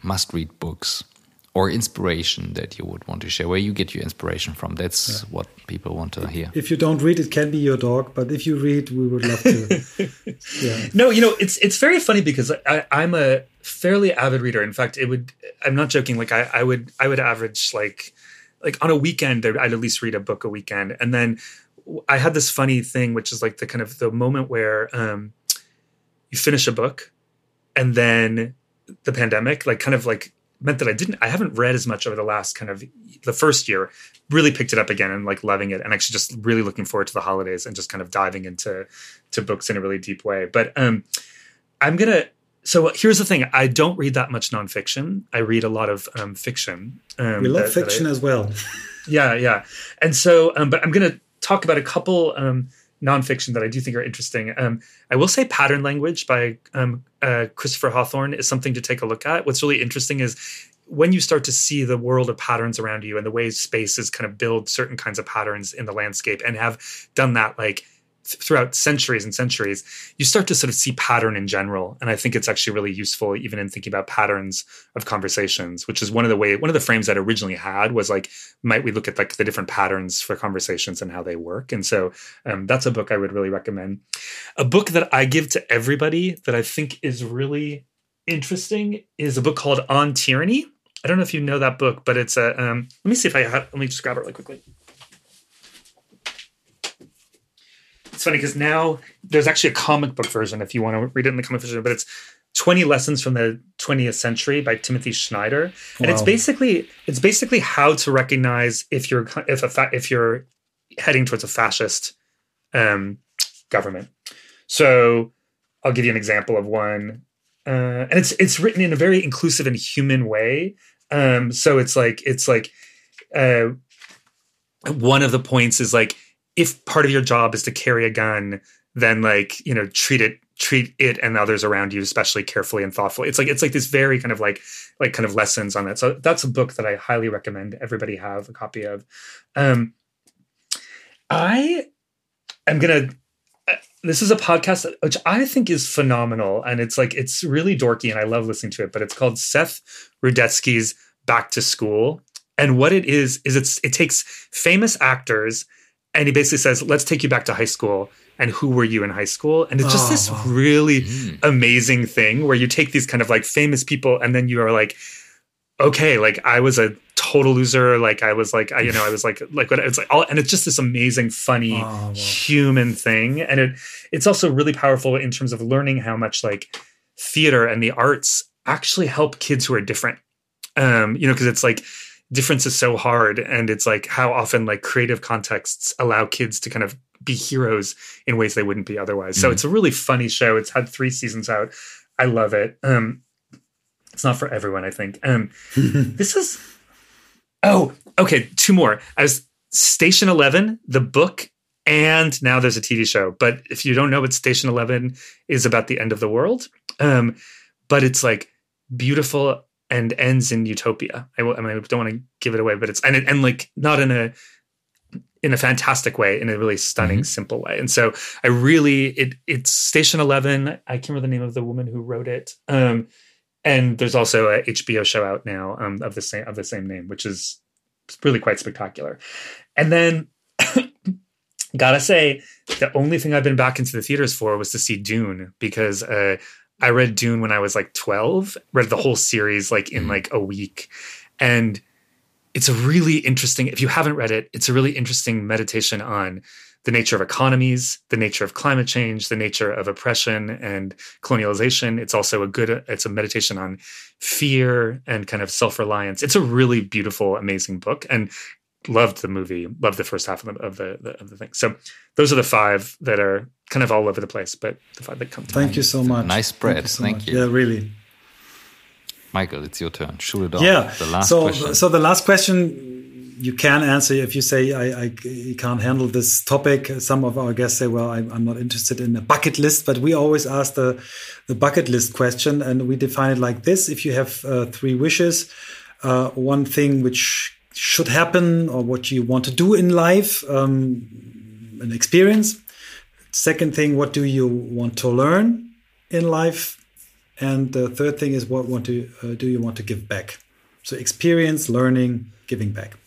must-read books or inspiration that you would want to share where you get your inspiration from. That's yeah. what people want to hear. If you don't read it can be your dog but if you read we would love to. Yeah. no you know it's it's very funny because I, i'm a fairly avid reader. In fact it would i'm not joking like i, I would i would average like like on a weekend i'd at least read a book a weekend. And then i had this funny thing which is like the kind of the moment where um you finish a book and then the pandemic like kind of like meant that I didn't I haven't read as much over the last kind of the first year really picked it up again and like loving it and actually just really looking forward to the holidays and just kind of diving into to books in a really deep way. But um I'm gonna so here's the thing. I don't read that much nonfiction. I read a lot of um, fiction um, we love that, fiction that I, as well. Yeah yeah. And so um, but I'm gonna talk about a couple um nonfiction that I do think are interesting. Um, I will say Pattern Language by um, uh, Christopher Hawthorne is something to take a look at. What's really interesting is when you start to see the world of patterns around you and the way spaces kind of build certain kinds of patterns in the landscape and have done that like – throughout centuries and centuries, you start to sort of see pattern in general. And I think it's actually really useful even in thinking about patterns of conversations, which is one of the way one of the frames that I originally had was like, might we look at like the different patterns for conversations and how they work? And so um, that's a book I would really recommend. A book that I give to everybody that I think is really interesting is a book called On Tyranny. I don't know if you know that book, but it's a. Um, let me see if I have. Let me just grab it really quickly. It's funny because now there's actually a comic book version if you want to read it in the comic version, but it's 20 lessons from the 20th century by Timothy Snyder And wow. it's basically it's basically how to recognize if you're if a fa- if you're heading towards a fascist um, government. So I'll give you an example of one. Uh, and it's it's written in a very inclusive and human way. Um, so it's like it's like uh, one of the points is like if part of your job is to carry a gun, then like, you know, treat it treat it and others around you especially carefully and thoughtfully. It's like it's like this very kind of like like kind of lessons on that. So that's a book that I highly recommend everybody have a copy of. Um I am going to uh, this is a podcast which I think is phenomenal and it's like it's really dorky and I love listening to it, but it's called Seth Rudetsky's Back to School. And what it is is it's it takes famous actors and he basically says, "Let's take you back to high school." And who were you in high school? And it's just Oh, this really Mm. amazing thing where you take these kind of like famous people and then you are like, okay, like I was a total loser. Like I was like, I, you know, I was like, like what it's like all, and it's just this amazing, funny Oh, wow. human thing. And it, it's also really powerful in terms of learning how much like theater and the arts actually help kids who are different. Um, you know, cause it's like difference is so hard. And it's like how often like creative contexts allow kids to kind of be heroes in ways they wouldn't be otherwise. So Mhm. it's a really funny show. It's had three seasons out. I love it. Um, it's not for everyone, I think. Um, this is oh, okay. Two more. I was Station Eleven, the book, and now there's a TV show. But if you don't know what Station Eleven is about the end of the world, um, but it's like beautiful and ends in utopia. I, will- I mean, I don't want to give it away, but it's and it, and like not in a in a fantastic way, in a really stunning, Mhm. simple way. And so I really it it's Station Eleven. I can't remember the name of the woman who wrote it. Um, and there's also a HBO show out now um, of the same of the same name, which is really quite spectacular. And then, gotta say, the only thing I've been back into the theaters for was to see Dune because uh, I read Dune when I was like 12, read the whole series like in Mhm. like a week, and it's a really interesting. If you haven't read it, it's a really interesting meditation on the nature of economies, the nature of climate change, the nature of oppression and colonialization. It's also a good, it's a meditation on fear and kind of self reliance. It's a really beautiful, amazing book, and loved the movie. Loved the first half of the of the, the of the thing. So those are the five that are kind of all over the place, but the five that come to Thank mind. you so much. Nice spread. so Thank you. Yeah, really. Michael, it's your turn. Shoot it off. Yeah. The last so, question. so the last question you can answer if you say I, I can't handle this topic. Some of our guests say, "Well, I'm, I'm not interested in a bucket list," but we always ask the the bucket list question, and we define it like this: If you have uh, three wishes, uh, one thing which should happen or what you want to do in life, um, an experience. Second thing, what do you want to learn in life? And the third thing is what want to uh, do you want to give back? So experience, learning, giving back.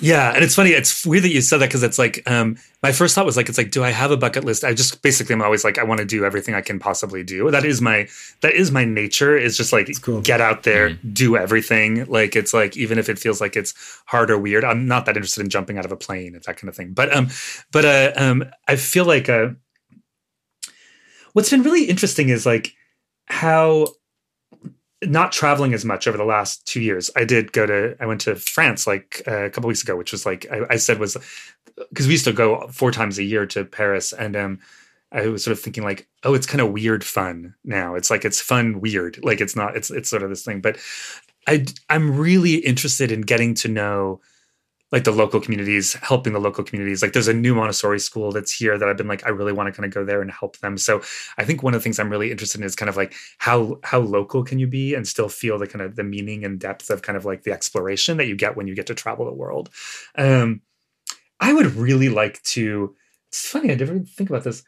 Yeah, and it's funny. It's weird that you said that because it's like um, my first thought was like, it's like, do I have a bucket list? I just basically I'm always like, I want to do everything I can possibly do. That is my that is my nature. Is just like cool. get out there, do everything. Like it's like even if it feels like it's hard or weird, I'm not that interested in jumping out of a plane. It's that kind of thing. But um, but uh, um, I feel like uh, what's been really interesting is like how not traveling as much over the last two years. I did go to, I went to France like uh, a couple weeks ago, which was like, I, I said was because we used to go four times a year to Paris. And um, I was sort of thinking like, oh, it's kind of weird fun now. It's like, it's fun, weird. Like it's not, it's, it's sort of this thing, but I, I'm really interested in getting to know like the local communities, helping the local communities. Like there's a new Montessori school that's here that I've been like, I really want to kind of go there and help them. So I think one of the things I'm really interested in is kind of like how how local can you be and still feel the kind of the meaning and depth of kind of like the exploration that you get when you get to travel the world. Um, I would really like to. It's funny, I never even think about this.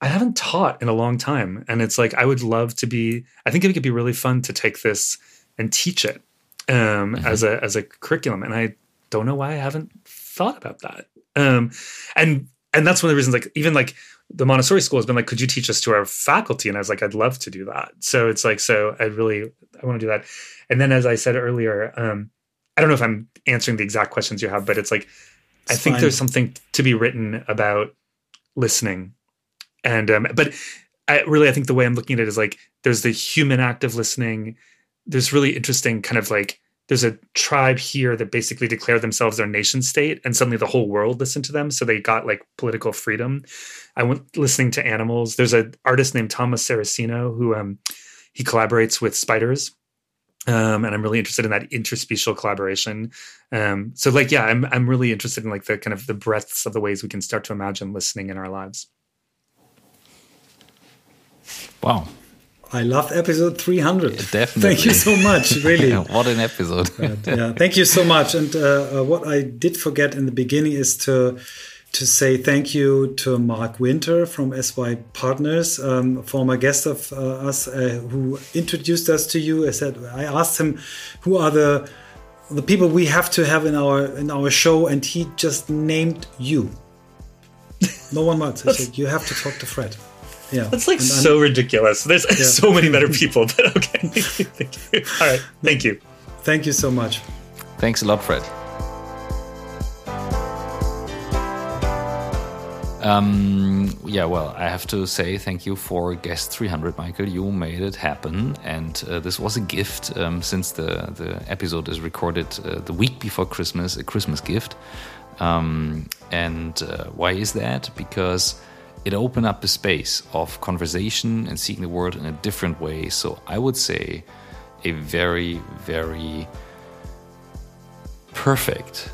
I haven't taught in a long time, and it's like I would love to be. I think it could be really fun to take this and teach it um, as a as a curriculum, and I don't know why I haven't thought about that. Um, and and that's one of the reasons. Like even like the Montessori school has been like, could you teach us to our faculty? And I was like, I'd love to do that. So it's like, so I really I want to do that. And then as I said earlier, um, I don't know if I'm answering the exact questions you have, but it's like I think fine. there's something to be written about listening, and um, but I really I think the way I'm looking at it is like there's the human act of listening. There's really interesting kind of like there's a tribe here that basically declared themselves their nation state and suddenly the whole world listened to them so they got like political freedom. I went listening to animals. There's an artist named thomas saraceno who um he collaborates with spiders um and i'm really interested in that interspecial collaboration. Um so like yeah i'm i'm really interested in like the kind of the breadths of the ways we can start to imagine listening in our lives. Wow. I love episode 300. Definitely. Thank you so much, really. what an episode. yeah, thank you so much. And uh, uh, what I did forget in the beginning is to to say thank you to Mark Winter from SY Partners, um, former guest of uh, us, uh, who introduced us to you. I said I asked him who are the the people we have to have in our in our show, and he just named you. No one else. He said you have to talk to Fred. Yeah, that's like so ridiculous. There's yeah. so many better people, but okay. thank you. All right, thank you. Thank you so much. Thanks a lot, Fred. Um, yeah, well, I have to say thank you for guest 300, Michael. You made it happen, and uh, this was a gift um, since the the episode is recorded uh, the week before Christmas, a Christmas gift. Um, and uh, why is that? Because it opened up a space of conversation and seeing the world in a different way. So I would say a very, very perfect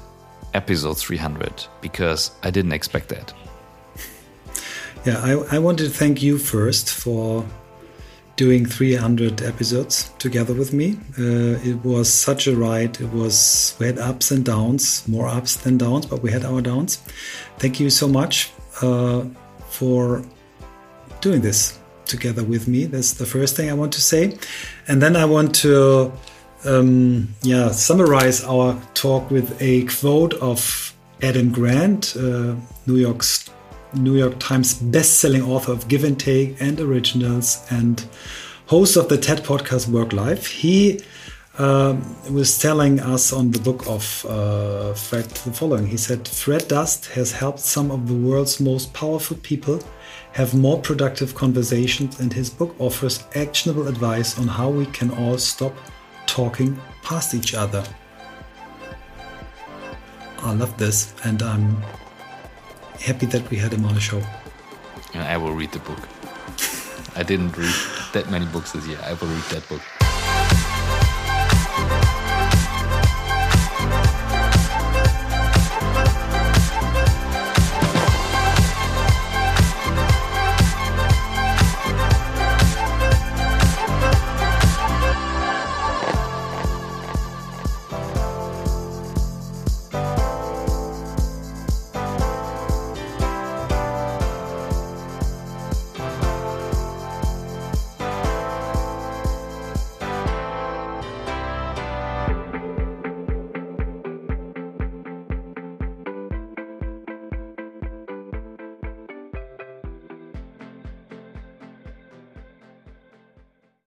episode 300 because I didn't expect that. Yeah, I, I want to thank you first for doing 300 episodes together with me. Uh, it was such a ride. It was, we had ups and downs, more ups than downs, but we had our downs. Thank you so much uh, for doing this together with me. That's the first thing I want to say. And then I want to um, yeah, summarize our talk with a quote of Adam Grant, uh, New York's New York Times best-selling author of Give and Take and Originals and host of the TED podcast Work Life. He um, was telling us on the book of uh, Fred the following. He said, Fred Dust has helped some of the world's most powerful people have more productive conversations, and his book offers actionable advice on how we can all stop talking past each other. I love this, and I'm happy that we had him on the show. I will read the book. I didn't read that many books this year. I will read that book.